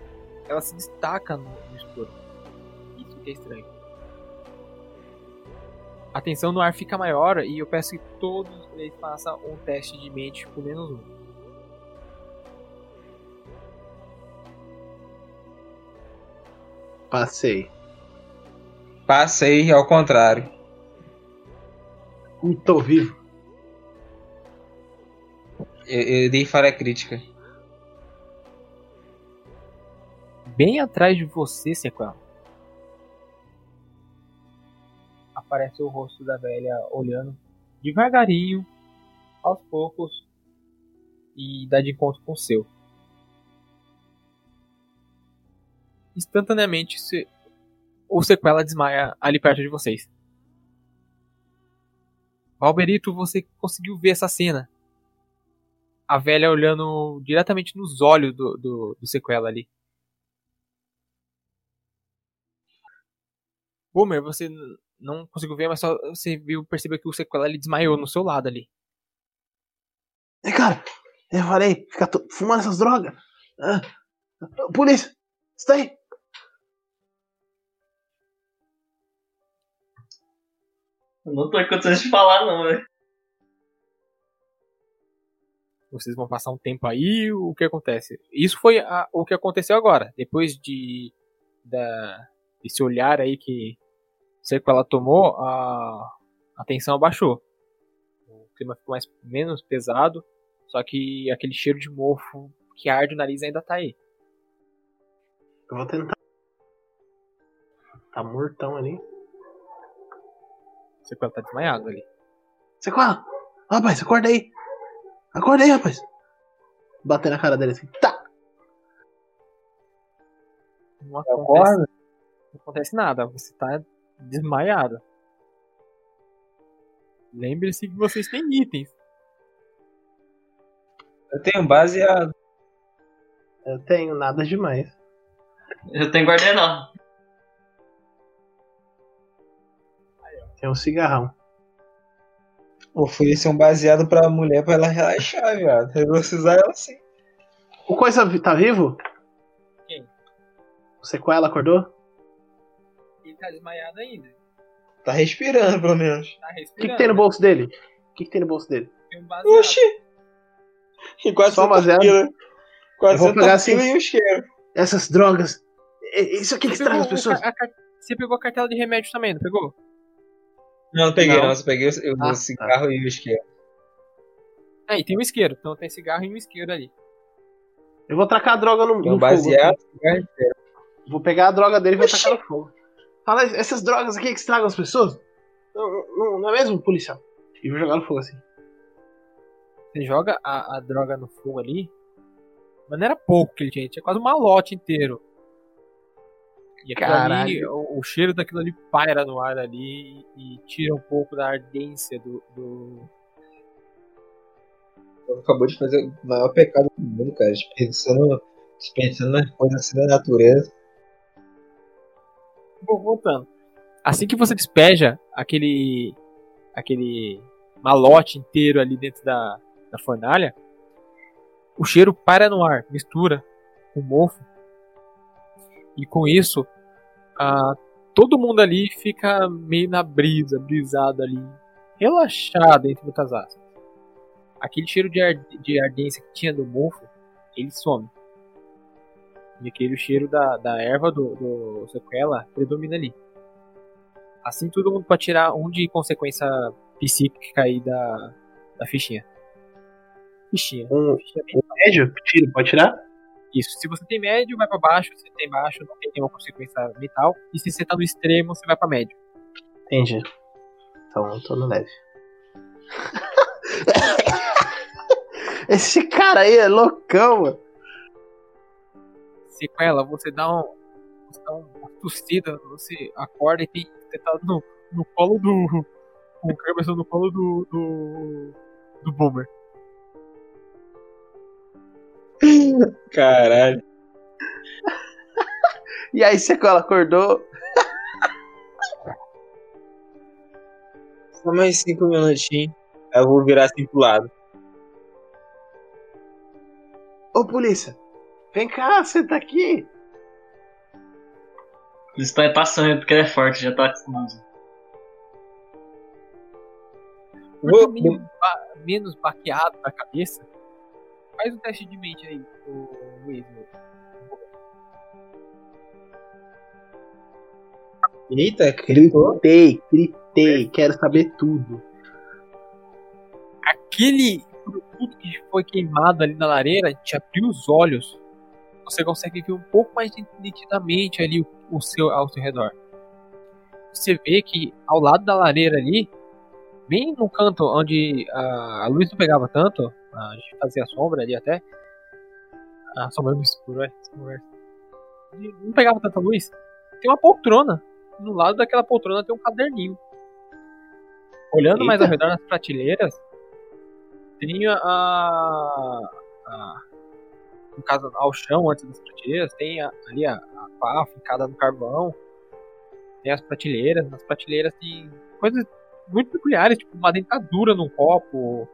ela se destaca no, no escuro. Isso que é estranho. A tensão no ar fica maior e eu peço que todos eles façam um teste de mente por menos um. Passei. Passei ao contrário. Tô vivo. Eu, eu dei falha crítica. Bem atrás de você, Sequel. Aparece o rosto da velha olhando devagarinho, aos poucos, e dá de encontro com o seu. Instantaneamente, se- o Sequela desmaia ali perto de vocês. Valberito, você conseguiu ver essa cena. A velha olhando diretamente nos olhos do, do, do Sequela ali. Boomer, você não conseguiu ver, mas só você viu, percebeu que o Sequela ele desmaiou no seu lado ali. Ei, cara, eu falei, fica fumando essas drogas. Ah, polícia, você tá aí? Eu não tô em condições de falar não, velho. Vocês vão passar um tempo aí, o que acontece? Isso foi a- o que aconteceu agora. Depois de da, esse olhar aí que o sequela tomou, a, a tensão abaixou. O clima ficou mais, menos pesado, só que aquele cheiro de mofo que arde o nariz ainda tá aí. Eu vou tentar. Tá mortão ali. Sequela tá desmaiado ali. Sequela! Rapaz, acorda aí! Acorda aí, rapaz! Bater na cara dele assim. Tá! Não acontece, não acontece nada, você tá desmaiado. Lembre-se que vocês têm itens. Eu tenho baseado. Eu tenho nada demais. Eu tenho guardião. Tem um cigarrão. Oferecer um baseado pra mulher pra ela relaxar, viado. Eu vou precisar ela sim. O Coisa tá vivo? Quem? O Sequela acordou? Ele tá desmaiado ainda. Tá respirando, pelo menos. Tá O que, respirando. que tem no bolso dele? O que, que tem no bolso dele? Tem um baseado. Oxi! E quase Só baseado? pila. Quase Eu vou pegar assim. e um cheiro. Essas drogas. Isso aqui que estraga pegou, as pessoas. a car- você pegou a cartela de remédio também, não pegou? Não, não peguei, Não. não. Eu só peguei o, o Ah, tá. cigarro e o isqueiro. É, e tem um isqueiro. Então tem cigarro e um isqueiro ali. Eu vou tacar a droga no, fogo. baseado, cigarro e isqueiro. Vou pegar a droga dele e vou tacar no fogo. Fala, essas drogas aqui que estragam as pessoas? Não, não, não é mesmo, policial? E vou jogar no fogo assim. Você joga a, a droga no fogo ali. Mas não era pouco que ele tinha, tinha quase um malote inteiro. E aquilo ali, Caralho. o, o cheiro daquilo ali paira no ar ali e, e tira um pouco da ardência do, do, acabou de fazer o maior pecado do mundo, cara. Desperdiçando, desperdiçando nas coisas assim da natureza. Voltando. Assim que você despeja aquele aquele malote inteiro ali dentro da, da fornalha, o cheiro para no ar, mistura com o mofo. E com isso, ah, todo mundo ali fica meio na brisa, brisado ali, relaxado entre muitas aspas. Aquele cheiro de, ar- de ardência que tinha do mofo, ele some. E aquele cheiro da, da erva do, do sequela predomina ali. Assim todo mundo pode tirar um de consequência psíquica aí da, da fichinha. Fichinha. Um Fichinha bem- médio? Tiro, pode tirar? Isso. Se você tem médio, vai pra baixo. Se você tem baixo, não tem nenhuma consequência mental. E se você tá no extremo, você vai pra médio. Entendi. Então eu tô no leve. Esse cara aí é loucão, mano. Sequela, você dá um. Você dá uma tossida, você acorda e tem. Você tá no, no colo do. O Kerberson no colo do. do. do Boomer. Caralho. E aí, Sequela acordou. Só mais cinco minutinhos. Eu vou virar assim pro lado. Ô, polícia, vem cá, você tá aqui. Eles estão passando porque ele é forte, já tá acostumado. Vou- meio ba- menos baqueado da cabeça. Faz um teste de mente aí, o Luiz. Eita. Gritei, gritei, quero saber tudo. Aquele produto que foi queimado ali na lareira te abriu os olhos. Você consegue ver um pouco mais nitidamente ali o, o seu, ao seu redor. Você vê que ao lado da lareira ali, bem no canto onde a, a luz não pegava tanto, a gente fazia sombra ali até. A sombra no escuro, é, essa conversa. E Não pegava tanta luz. Tem uma poltrona. No lado daquela poltrona tem um caderninho. Olhando mais ao Eita. redor nas prateleiras, tem a, a- no caso ao chão antes das prateleiras tem a- ali a, a pá fincada no carvão tem as prateleiras nas prateleiras tem coisas muito peculiares tipo uma dentadura num copo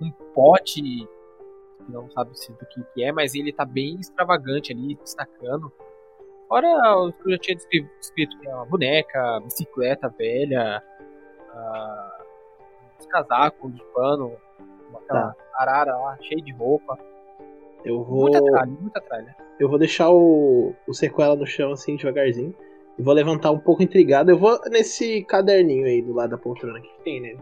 um pote que não sabe se do que, que é mas ele tá bem extravagante ali destacando. Fora os que eu já tinha descri- descrito que é uma boneca bicicleta velha ah, uns casacos de pano aquela arara lá cheia de roupa Eu vou, Muita tralha, muita tralha. eu vou deixar o, o sequela no chão assim devagarzinho. Eu vou levantar um pouco intrigado. Eu vou nesse caderninho aí do lado da poltrona. O que que tem nele?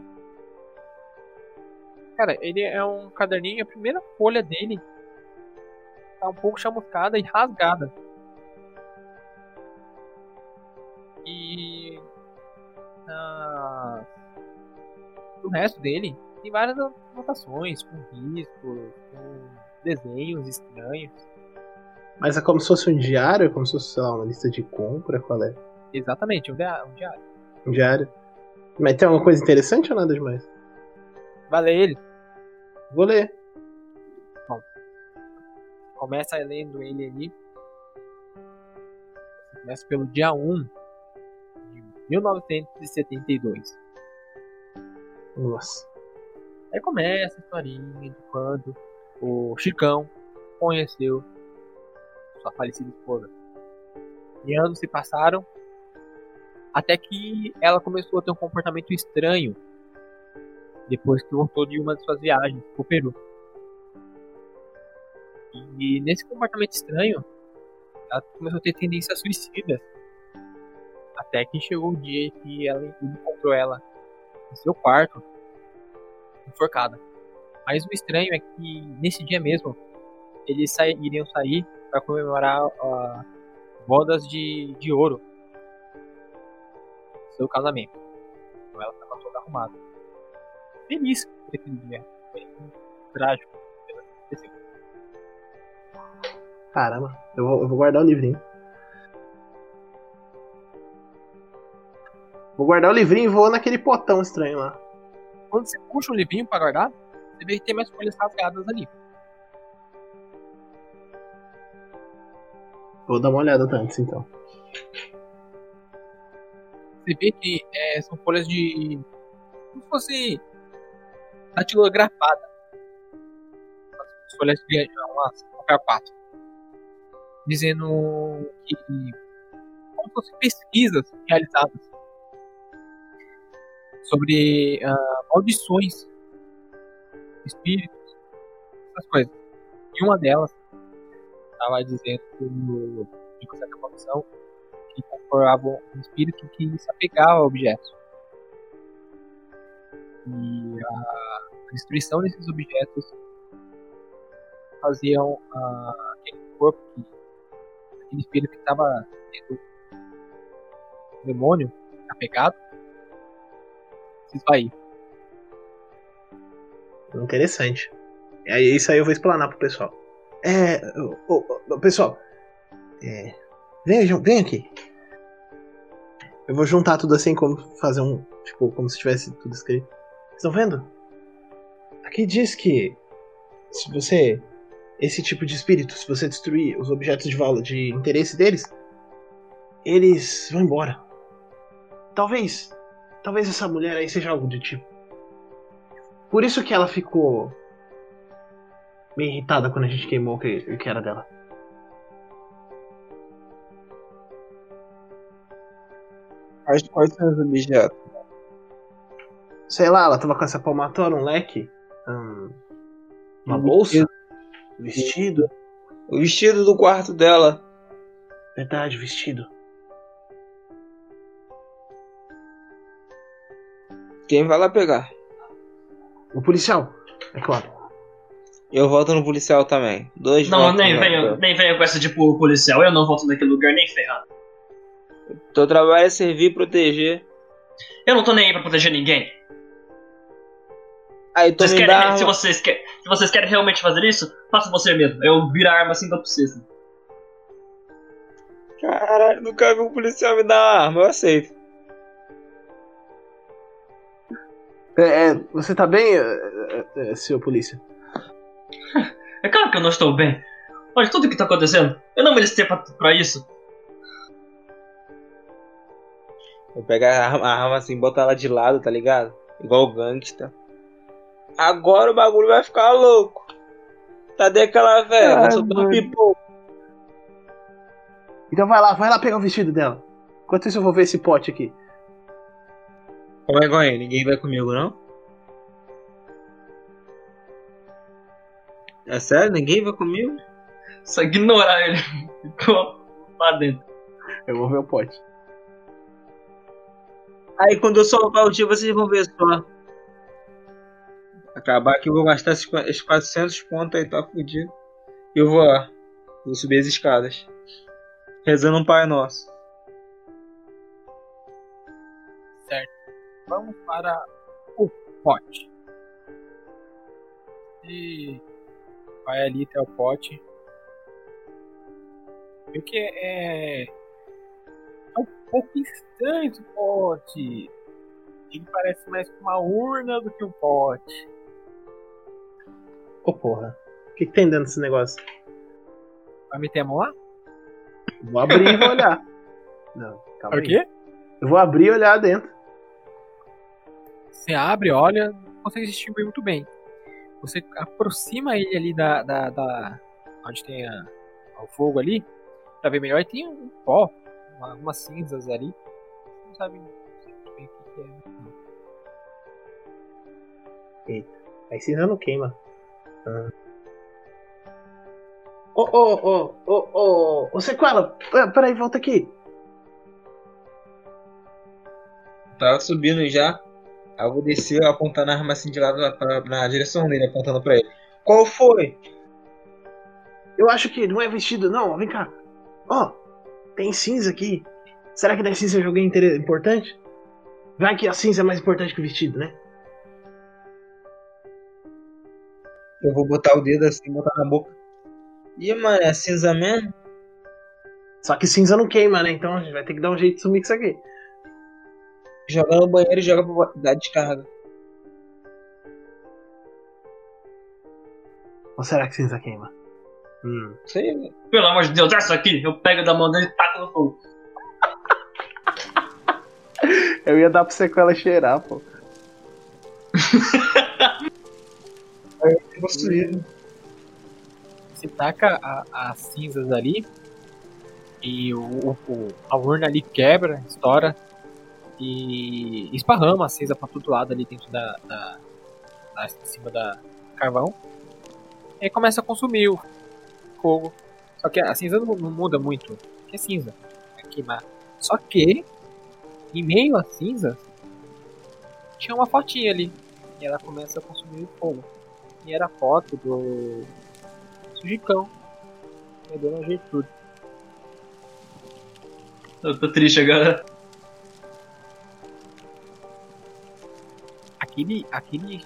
Cara, ele é um caderninho, a primeira folha dele tá um pouco chamuscada e rasgada. E na... no resto dele tem várias anotações com riscos, com desenhos estranhos. Mas é como se fosse um diário? É como se fosse, sei lá, uma lista de compra? Qual é? Exatamente, um diário. Um diário. Mas tem alguma coisa interessante ou nada demais? Vai ler ele. Vou ler. Começa lendo ele ali. Começa pelo dia 1 de 1972. Nossa. Aí começa a historinha de quando o Chicão conheceu sua falecida esposa. E anos se passaram até que ela começou a ter um comportamento estranho depois que voltou de uma de suas viagens pro Peru. E nesse comportamento estranho, ela começou a ter tendências suicidas. Até que chegou o dia que ela ele encontrou ela em seu quarto, enforcada. Mas o estranho é que nesse dia mesmo, eles sai- iriam sair para comemorar ah, bodas de, de ouro. Seu casamento. Então ela estava toda arrumada. Feliz por aquele dia. Foi trágico. Caramba. Eu vou, eu vou guardar o livrinho. Vou guardar o livrinho e vou naquele potão estranho lá. Quando você puxa o livrinho para guardar, você vê que tem mais folhas rasgadas ali. Vou dar uma olhada antes, então. Você vê que é, são folhas de. como se fosse. datilografada. As folhas de umas papel 4. Dizendo que. como se fossem pesquisas realizadas sobre ah, maldições, espíritos, essas coisas. E uma delas estava dizendo de uma certa maldição que conformava um espírito que se apegava a objetos. E a destruição desses objetos faziam ah, aquele corpo, que, aquele espírito que estava tendo demônio apegado, se esvair. Interessante. Aí, isso aí eu vou explanar pro pessoal. É. pessoal. É. Vem, vem aqui. Eu vou juntar tudo assim, como fazer um. Tipo, como se tivesse tudo escrito. Estão vendo? Aqui diz que. Se você. Esse tipo de espírito, se você destruir os objetos de valor de interesse deles, eles vão embora. Talvez. Talvez essa mulher aí seja algo do tipo. Por isso que ela ficou meio irritada quando a gente queimou o que, o que era dela. Quais, quais são os objetos? Sei lá, ela tava com essa palmatória, um leque, hum, uma Um bolsa, vestido. O vestido do quarto dela. Verdade, vestido. Quem vai lá pegar? O policial, é claro. Eu volto no policial também. Dois Não, nem venha, nem venha com essa de tipo, policial. Eu não volto naquele lugar nem ferrado. Teu trabalho é servir e proteger. Eu não tô nem aí pra proteger ninguém. Aí tu Vocês querem, dá se, vocês quer, se vocês querem realmente fazer isso, faça você mesmo. Eu viro a arma assim e dou pra vocês. Caralho, nunca vi um policial me dar uma arma, eu aceito. É, é, você tá bem, é, é, é, senhor polícia? É claro que eu não estou bem. Olha tudo o que tá acontecendo. Eu não mereci pra, pra isso. Eu pego a arma, a arma assim, botar ela de lado, tá ligado? Igual o gangsta. Agora o bagulho vai ficar louco. Cadê aquela velha? Soltou. Então vai lá, vai lá pegar o vestido dela. Enquanto isso eu vou ver esse pote aqui. Como é que é? Ninguém vai comigo, não? É sério? Ninguém vai comigo? Só ignorar ele. Ficou lá dentro. Eu vou ver o pote. Aí quando eu soltar o dia, vocês vão ver só. Acabar que eu vou gastar esses qua- esses 400 pontos aí, tá fudido. E eu vou lá. Vou subir as escadas. Rezando um Pai Nosso. Vamos para o pote. E vai ali até o pote. Vê que é, é um pouco estranho esse pote. Ele parece mais uma urna do que um pote. Ô porra. O que, que tem dentro desse negócio? Vai meter a mão lá? Vou abrir e vou olhar. Não, calma O aí. quê? Eu vou abrir e olhar dentro. Você abre, olha, não consegue distinguir muito bem. Você aproxima ele ali da. da, da- onde tem a- o fogo ali, pra ver melhor, e tem um pó, uma- algumas cinzas ali. Você não sabe muito bem o que é. Aí cinza não queima. Ah. Ô, ô, ô, ô, ô, ô, Sequela, peraí, volta aqui. Tava subindo já. Aí eu vou descer apontando a arma assim de lado pra- na direção dele, apontando pra ele. Qual foi? Eu acho que não é vestido, não. Vem cá. Ó, tem cinza aqui. Será que deve cinza alguém inter- importante? Vai que a cinza é mais importante que o vestido, né? Eu vou botar o dedo assim, botar na boca. Ih, mano, é cinza mesmo? Só que cinza não queima, né? Então a gente vai ter que dar um jeito de sumir com isso aqui. Joga no banheiro e joga pra dar descarga. Ou será que cinza queima? Hum. Sei, velho. Pelo amor de Deus, essa aqui! Eu pego da mão dele e taco no fogo. Eu ia dar pra sequela cheirar, pô. Possuído. Você taca as cinzas ali e o, o- o- a urna ali quebra, estoura e esparrama a cinza pra todo lado ali dentro da, da, da- em cima da carvão. E aí começa a consumir o fogo. Só que a cinza não, não muda muito, é cinza, é queimar. Só que em meio às cinzas tinha uma fotinha ali e ela começa a consumir o fogo. E era a foto do Sujicão. É Dona Gertrude. Eu tô triste agora. Aquele, aquele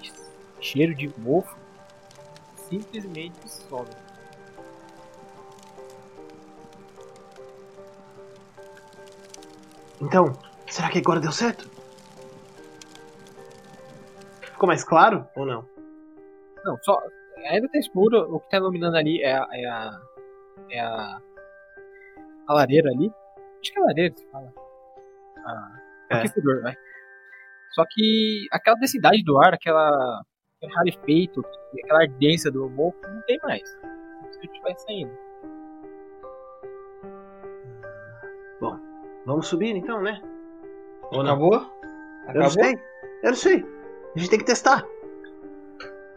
cheiro de mofo simplesmente some. Então, será que agora deu certo? Ficou mais claro ou não? Não, só. Ainda tá escuro, o que tá iluminando ali é a. É a, é a, a lareira ali. Acho que é a lareira que se fala. Ah, É. aquecedor, vai. Só que aquela densidade do ar, aquela. aquele rarefeito, aquela ardência do mofo, não tem mais. Se estivesse saindo. Vamos subir então, né? Ou não? Acabou? Eu não Acabou? sei. Eu não sei. A gente tem que testar.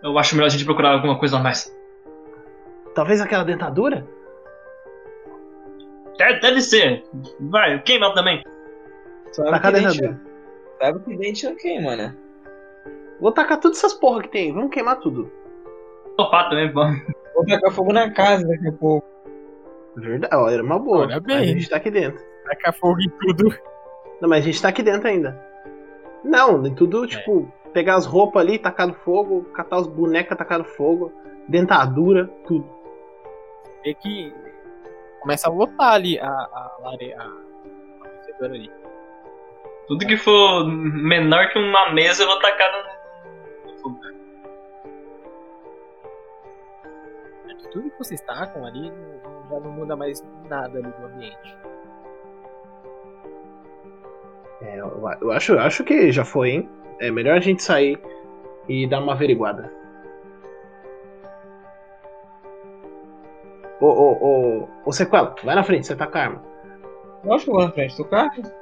Eu acho melhor a gente procurar alguma coisa a mais. Talvez aquela dentadura? Deve, deve ser. Vai, queima também. Sabe Tacar a que dentadura. sabe que dente não queima, né? Vou tacar todas essas porra que tem. Vamos queimar tudo. Topar também, vamos. Vou tacar fogo na casa daqui a pouco. Verdade. Ó, era uma boa. Olha bem. Mas a gente tá aqui dentro. Tacar fogo em tudo. Não, mas a gente tá aqui dentro ainda. Não, em tudo, tipo, pegar as roupas ali, tacar no fogo, catar os bonecas, tacar no fogo, dentadura, tudo. Vê que começa a lotar ali a, a lareira. A aquecedora ali. Tudo que for menor que uma mesa eu vou tacar no. fogo. Tudo que vocês tacam ali já não muda mais nada ali do ambiente. É, eu, acho, eu acho que já foi, hein? É melhor a gente sair e dar uma averiguada. Ô, ô, ô, ô, Sequela, vai na frente, você tá com a arma. Lógico que eu vou na frente do carro.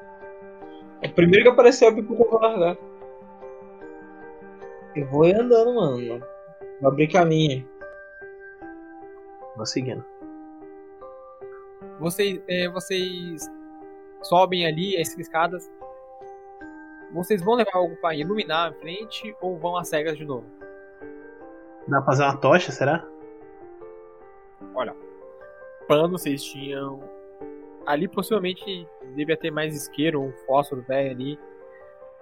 É o primeiro que apareceu a bico que eu vou largar. Eu vou ir andando, mano. Vou abrir caminho. Vou seguindo. Vocês, é, vocês sobem ali as escadas. Vocês vão levar algo pra iluminar a frente ou vão às cegas de novo? Dá pra fazer uma tocha, será? Pano vocês tinham. Ali possivelmente devia ter mais isqueiro, um fósforo velho ali.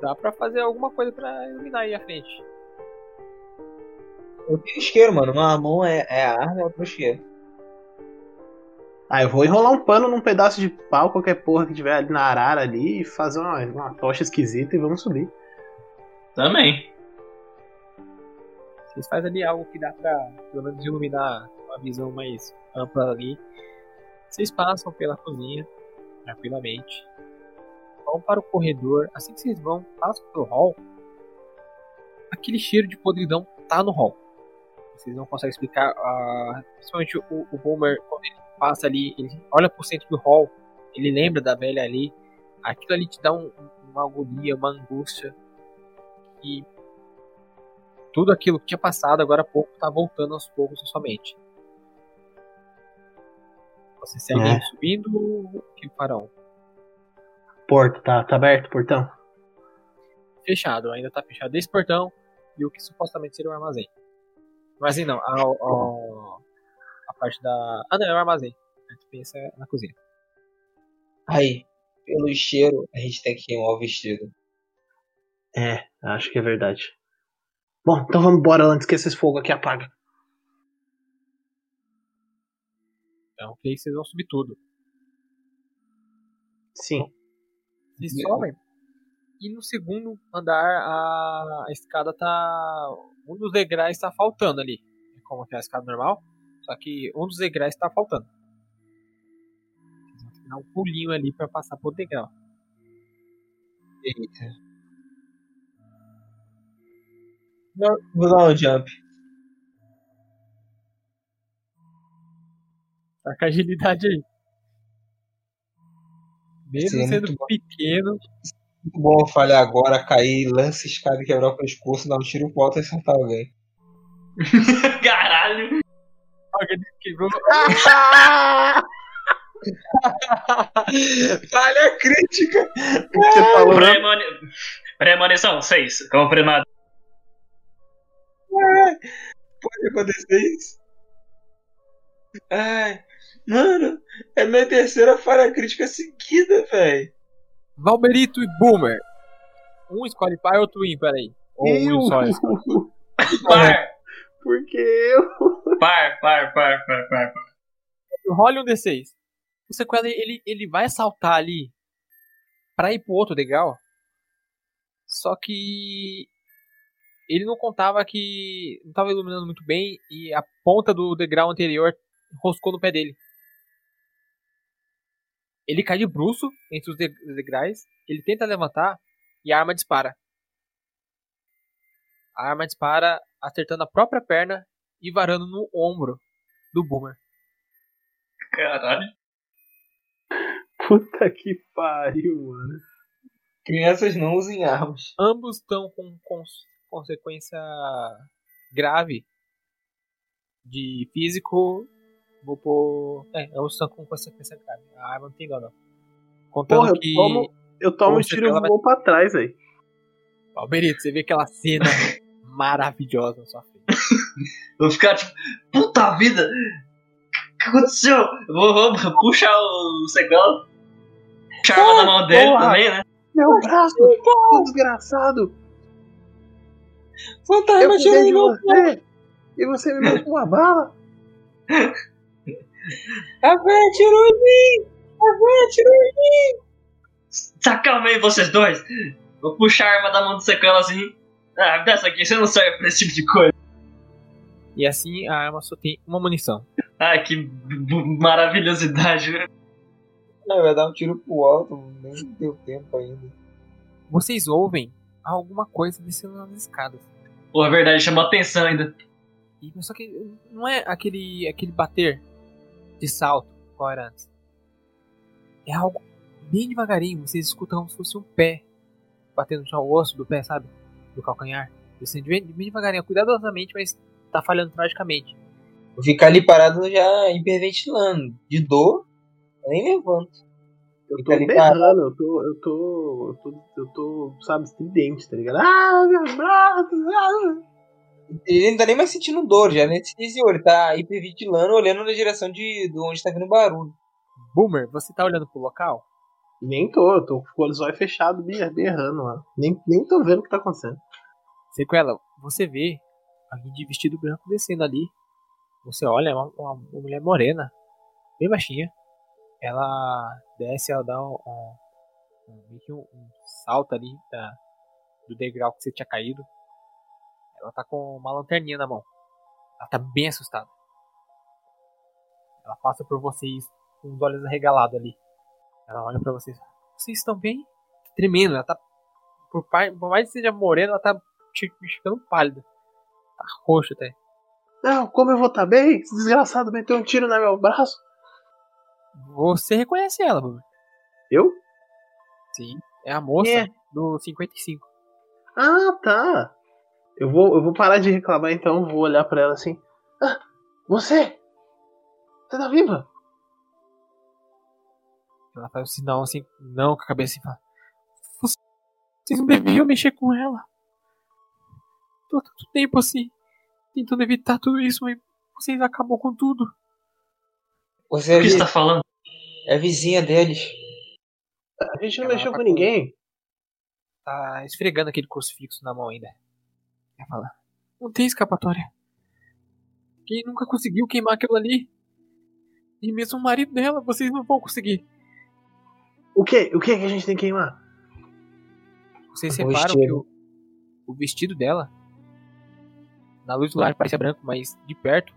Dá pra fazer alguma coisa pra iluminar aí a frente. Eu tenho isqueiro, mano. Uma mão é, é a arma e outra é o isqueiro. Ah, eu vou enrolar um pano num pedaço de pau, qualquer porra que tiver ali na arara ali, e fazer uma, uma tocha esquisita e vamos subir. Também. Vocês fazem ali algo que dá pra pelo menos iluminar uma visão mais ampla ali. Vocês passam pela cozinha tranquilamente. Vão para o corredor. Assim que vocês vão, passam pelo hall. Aquele cheiro de podridão tá no hall. Vocês não conseguem explicar. ah, principalmente o, o quando ele passa ali, ele olha pro centro do hall. Ele lembra da velha ali. Aquilo ali te dá um- uma agonia, uma angústia. E tudo aquilo que tinha passado agora há pouco tá voltando aos poucos na sua mente. Vocês seguem É. subindo o que farão? Porta, tá, tá aberto o portão? Fechado, ainda tá fechado esse portão e o que supostamente seria o armazém. Armazém não, a, a, a parte da. Ah não, é o armazém. A gente pensa na cozinha. Aí, pelo cheiro, a gente tem que queimar o vestido. É, acho que é verdade. Bom, então vamos embora antes que esses fogos aqui apagam. Então, que aí vocês vão subir tudo. Sim. Vocês sobem. E no segundo andar a, a escada tá. Um dos degraus tá faltando ali. É Como que é a escada normal. Só que um dos degraus tá faltando. Vocês vão ter que dar um pulinho ali pra passar pro degrau. Eita. Não, Vou dar um jump. Tá com agilidade aí. Mesmo Sim, é sendo pequeno, Muito bom falhar agora, cair, lança escada e quebrar o pescoço, dar um tiro pro alto e acertar alguém. Caralho. alguém quebrou. Falha crítica! Você falou, né? Premoni... Premonição 6. Confirmado. Pode acontecer isso? Ai, mano, é minha terceira falha crítica seguida, velho. Valberito e Boomer. Um escolhe pai, outro ímpar aí. Ou um só escolhe. Par. Porque eu. Par, par, par, par, par. par. Role um D6. O sequela, ele, ele vai saltar ali pra ir pro outro degrau. Só que ele não contava que não tava iluminando muito bem e a ponta do degrau anterior enroscou no pé dele. Ele cai de bruço entre os de- degraus, ele tenta levantar e a arma dispara. A arma dispara acertando a própria perna e varando no ombro do Boomer. Caralho. Puta que pariu, mano. Crianças não usem armas. ambos estão com cons- consequência grave de físico. Vou pôr. É, ambos estão com consequência grave. A arma não tem dano, não. Contando Porra, eu que. tomo, eu tomo um tiro e ela vai- vou pra trás aí. Alberito, você vê aquela cena maravilhosa na sua frente. Vou ficar tipo, puta vida! O que aconteceu? Eu Vou, vou puxar o sequela. Puxar a arma da mão dele porra. também, né? Meu braço, ô desgraçado! Eu Fantasma de meu você! E você me matou uma bala? A véia tirou em mim! A véia tirou em mim! Vocês dois. Vou puxar a arma da mão do sequela assim. Ah, dessa aqui, você não serve pra esse tipo de coisa. E assim a arma só tem uma munição. Ah, que maravilhosidade. Não, vai dar um tiro pro alto, nem deu tempo ainda. Vocês ouvem alguma coisa descendo nas escadas. Pô, é verdade, chamou atenção ainda. E, só que não é aquele, aquele bater de salto qual era antes. É algo bem devagarinho. Vocês escutam como se fosse um pé batendo no chão, o osso do pé, sabe? Do calcanhar. Descendo bem, bem devagarinho, cuidadosamente, mas tá falhando tragicamente. Vou ficar ali parado já hiperventilando. De dor, eu nem levanto. Eu tô berrando, eu tô, eu tô, eu tô, eu tô, sabe, estridente, tá ligado? Ah, meus braços, ah. Ele não tá nem mais sentindo dor, já anestesiou. Ele tá hiperventilando, olhando na direção de, de onde tá vindo o barulho. Boomer, você tá olhando pro local? Nem tô, eu tô com o olho fechado, ber- berrando lá. Nem, nem tô vendo o que tá acontecendo. Sequela, você vê alguém de vestido branco descendo ali. Você olha, é uma, uma- uma mulher morena, bem baixinha. Ela desce, ela dá um, um, um- meio que um- um salto ali da, do degrau que você tinha caído. Ela tá com uma lanterninha na mão. Ela tá bem assustada. Ela passa por vocês com os olhos arregalados ali. Ela olha pra vocês. Vocês estão bem? Tremendo, ela tá. Por, mais que seja morena, ela tá ficando pálida. Tá roxa até. Não, como eu vou tá bem? Esse desgraçado meteu um tiro no meu braço. Você reconhece ela? Eu? Sim. É a moça É. do 55. Ah, tá. Eu vou, eu vou parar de reclamar então, vou olhar pra ela assim. Ah, você! Você tá viva? Ela faz um sinal assim, não, com a cabeça e fala: Vocês não deviam mexer com ela. Tô tanto tempo assim, tentando evitar tudo isso, mas vocês acabam com tudo. Você é, O que você tá falando? é vizinha deles. A gente não Ela mexeu tá com com- ninguém. Tá esfregando aquele crucifixo na mão ainda. Ela fala: Não tem escapatória. Quem nunca conseguiu queimar aquilo ali? E mesmo o marido dela, vocês não vão conseguir. O que? O que que a gente tem que queimar? Vocês O vestido. que o, o vestido dela, na luz do lar parecia branco, mas de perto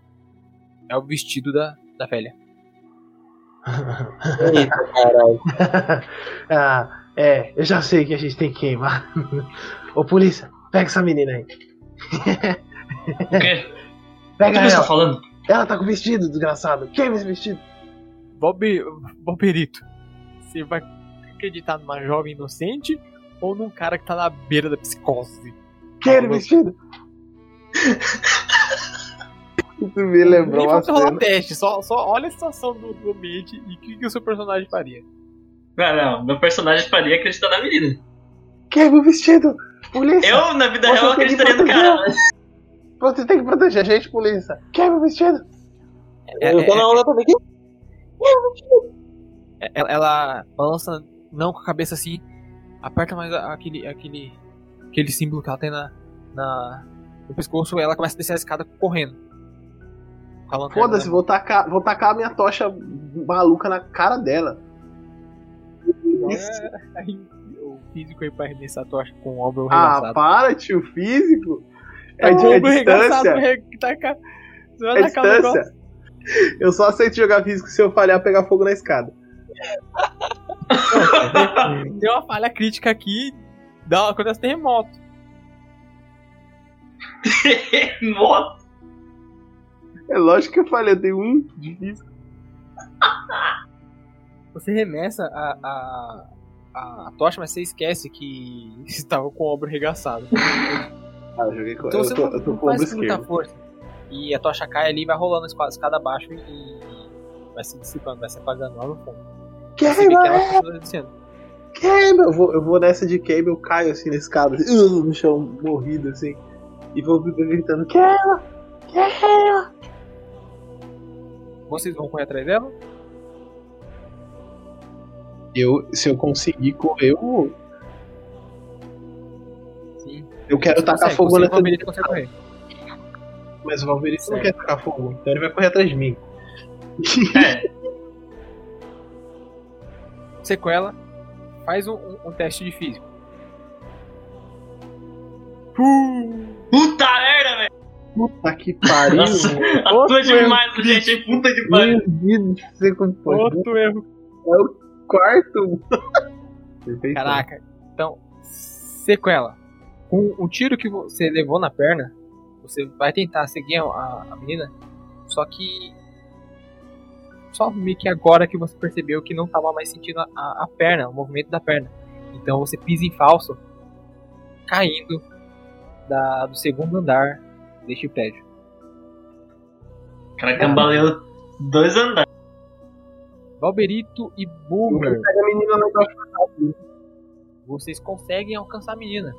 é o vestido da, da velha. Eita, caralho. ah, é, eu já sei que a gente tem que queimar. Ô polícia, pega essa menina aí. O quê? O que Pega você tá falando? Ela tá com vestido, desgraçado. Queima esse vestido. Bob, Boberito, você vai acreditar numa jovem inocente ou num cara que tá na beira da psicose? Queima o Alô? vestido. Isso me lembrou uma vou rolar cena. teste, só, só olha a situação do, do ambiente e o que, que o seu personagem faria. Não, não. Meu personagem faria acreditar na menina. Queima o vestido. Polícia. Eu, na vida real, acreditaria no cara. Você tem que proteger a gente, polícia. Queima o vestido. É, Eu tô na onda também. é, ela, ela balança não com a cabeça assim, aperta mais aquele, aquele, aquele símbolo que ela tem na, na, no pescoço e ela começa a descer a escada correndo. Foda-se, na vou tacar, vou tacar a minha tocha maluca na cara dela. mão. É, aí o físico aí pra arremessar tocha com o ombro Ah, arregaçado. para, tio, físico. É, Tá de, o é ombro arregaçado, distância. re- taca- Você vai É distância. Eu só aceito jogar físico se eu falhar pegar fogo na escada. Deu uma falha crítica aqui, dá, acontece terremoto. Moto. É lógico que eu falhei, eu tenho um de físico. Você remessa a, a, a, a tocha, mas você esquece que estava com o ombro arregaçado. Ah, eu joguei com Então eu você tô, não, eu tô não com faz muita força. E a tocha cai ali, vai rolando a escada- abaixo e, vai se dissipando, vai se apagando lá no fundo. Vê que Queima, queima. Eu vou, eu vou nessa de queima, eu caio assim na escada, assim, uh, no chão, morrido assim. E vou gritando, queima, queima. Vocês vão correr atrás dela? Eu, se eu conseguir correr, eu. Sim. Eu quero tacar consegue, fogo nessa. Consegue correr. Mas o Valverito não quer tacar fogo, então ele vai correr atrás de mim. É, Sequela, faz um, um- um teste de físico. Uh, puta merda, velho. Puta que pariu. Nossa, Outro demais, gente. Puta que pariu. Duvido de ser composto. outro erro. Quarto. Perfeito. Caraca. Então, sequela. Com o tiro que você levou na perna, você vai tentar seguir a, a menina, só que. Só meio que agora que você percebeu que não estava mais sentindo a, a perna, o movimento da perna. Então você pisa em falso, caindo da, do segundo andar deste prédio. Cara cambaleou dois andares. Valberito e Boomer, a menina casa. vocês conseguem alcançar a menina.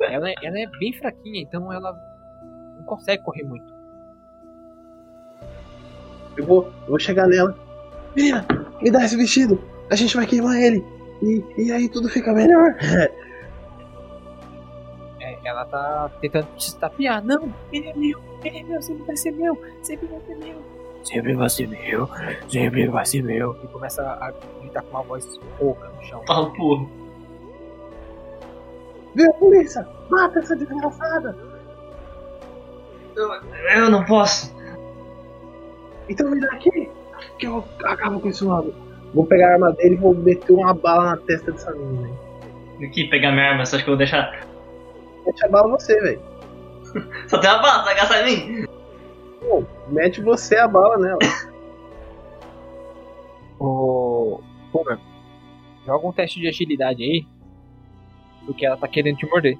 Ela é, ela é bem fraquinha, então ela não consegue correr muito. Eu vou, eu vou chegar nela. Menina, me dá esse vestido. A gente vai queimar ele. E, e aí tudo fica melhor. É, ela tá tentando te estapear. Não, ele é meu, ele é meu, sempre vai ser meu, sempre vai ser meu. Sempre vai ser meu, sempre vai ser meu. E começa a gritar com uma voz rouca no chão. Ah, porra. Viu, polícia? Mata essa desgraçada. Eu, eu não posso. Então me dá aqui. Que eu acabo com esse lado. Vou pegar a arma dele e vou meter uma bala na testa dessa menina. Aqui, pegar minha arma, você acha que eu vou deixar? Mete a bala você, velho. Só tem uma bala, vai gastar em mim? Pô, Mete você a bala nela. Ô. Boomer, joga um teste de agilidade aí. Porque ela tá querendo te morder.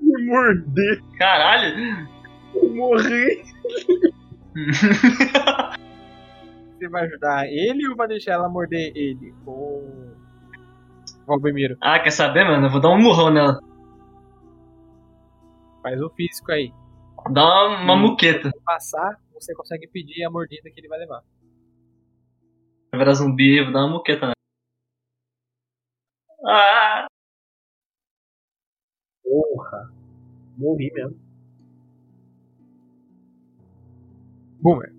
Me morder. Caralho. Eu morri. Você vai ajudar ele ou vai deixar ela morder ele? Ô. Valbemiro, ah, quer saber, mano? Eu vou dar um murrão nela. faz o físico aí. Dá uma, uma muqueta. Se passar, você consegue pedir a mordida que ele vai levar. Vai virar zumbi, vou dar uma muqueta nela. Ah! Porra. Morri mesmo. Boomer.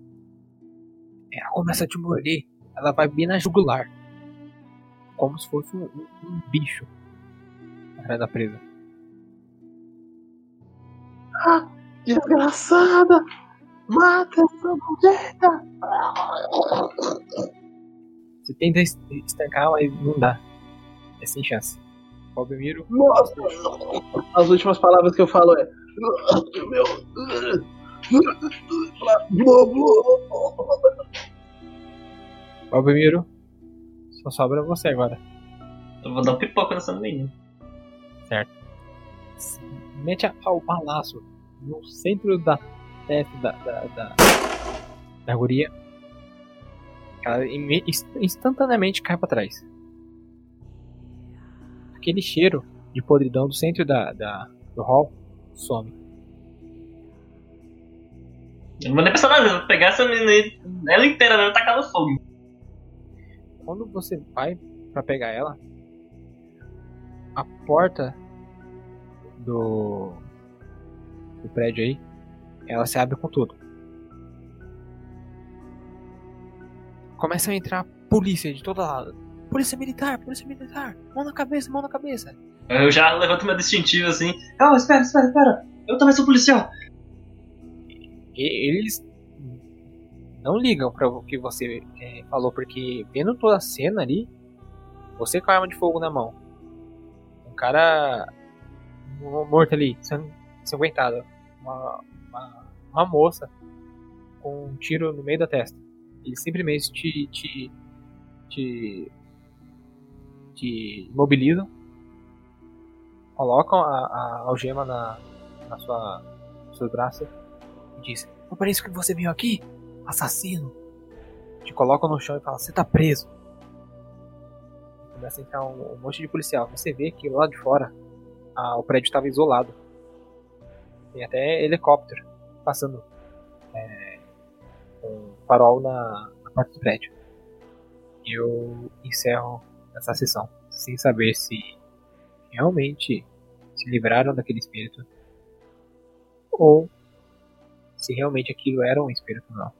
Ela começa a te morder. Ela vai bem na jugular. Como se fosse um, um- um bicho. Atrás da presa. Desgraçada. Mata essa mulher. Você tenta es- estancar, mas não dá. É sem chance. Valbemiro, Nossa. As últimas palavras que eu falo é. Meu. Valbemiro. Só sobra você agora. Eu vou dar um pipoca nessa menina. Mete a- o balaço no centro da testa da, da, da, da guria. Ela instantaneamente cai pra trás. Aquele cheiro de podridão do centro da, da, do hall some. Eu não vou nem pensar eu vou pegar essa menina aí, ela inteira, né? Tacar no fogo. Quando você vai pra pegar ela, a porta do, do prédio aí, ela se abre com tudo. Começa a entrar polícia de todo lado. Polícia militar, polícia militar, mão na cabeça, mão na cabeça. Eu já levanto meu distintivo assim. Calma, espera, espera, espera. Eu também sou policial. E eles não ligam para o que você eh, falou, porque vendo toda a cena ali, você com a arma de fogo na mão, um cara mo- morto ali, sang- ensanguentado, uma, uma, uma moça com um tiro no meio da testa. Eles simplesmente te, te, te, te imobilizam, colocam a, a algema na, na sua, no seu braço e diz: Não isso que você veio aqui, assassino. Te colocam no chão e falam: Você tá preso. Começa a entrar um, um monte de policial. Você vê que lá de fora o prédio estava isolado. Tem até helicóptero passando é, com farol na, na porta do prédio. E eu encerro essa sessão sem saber se realmente se livraram daquele espírito ou se realmente aquilo era um espírito ou não.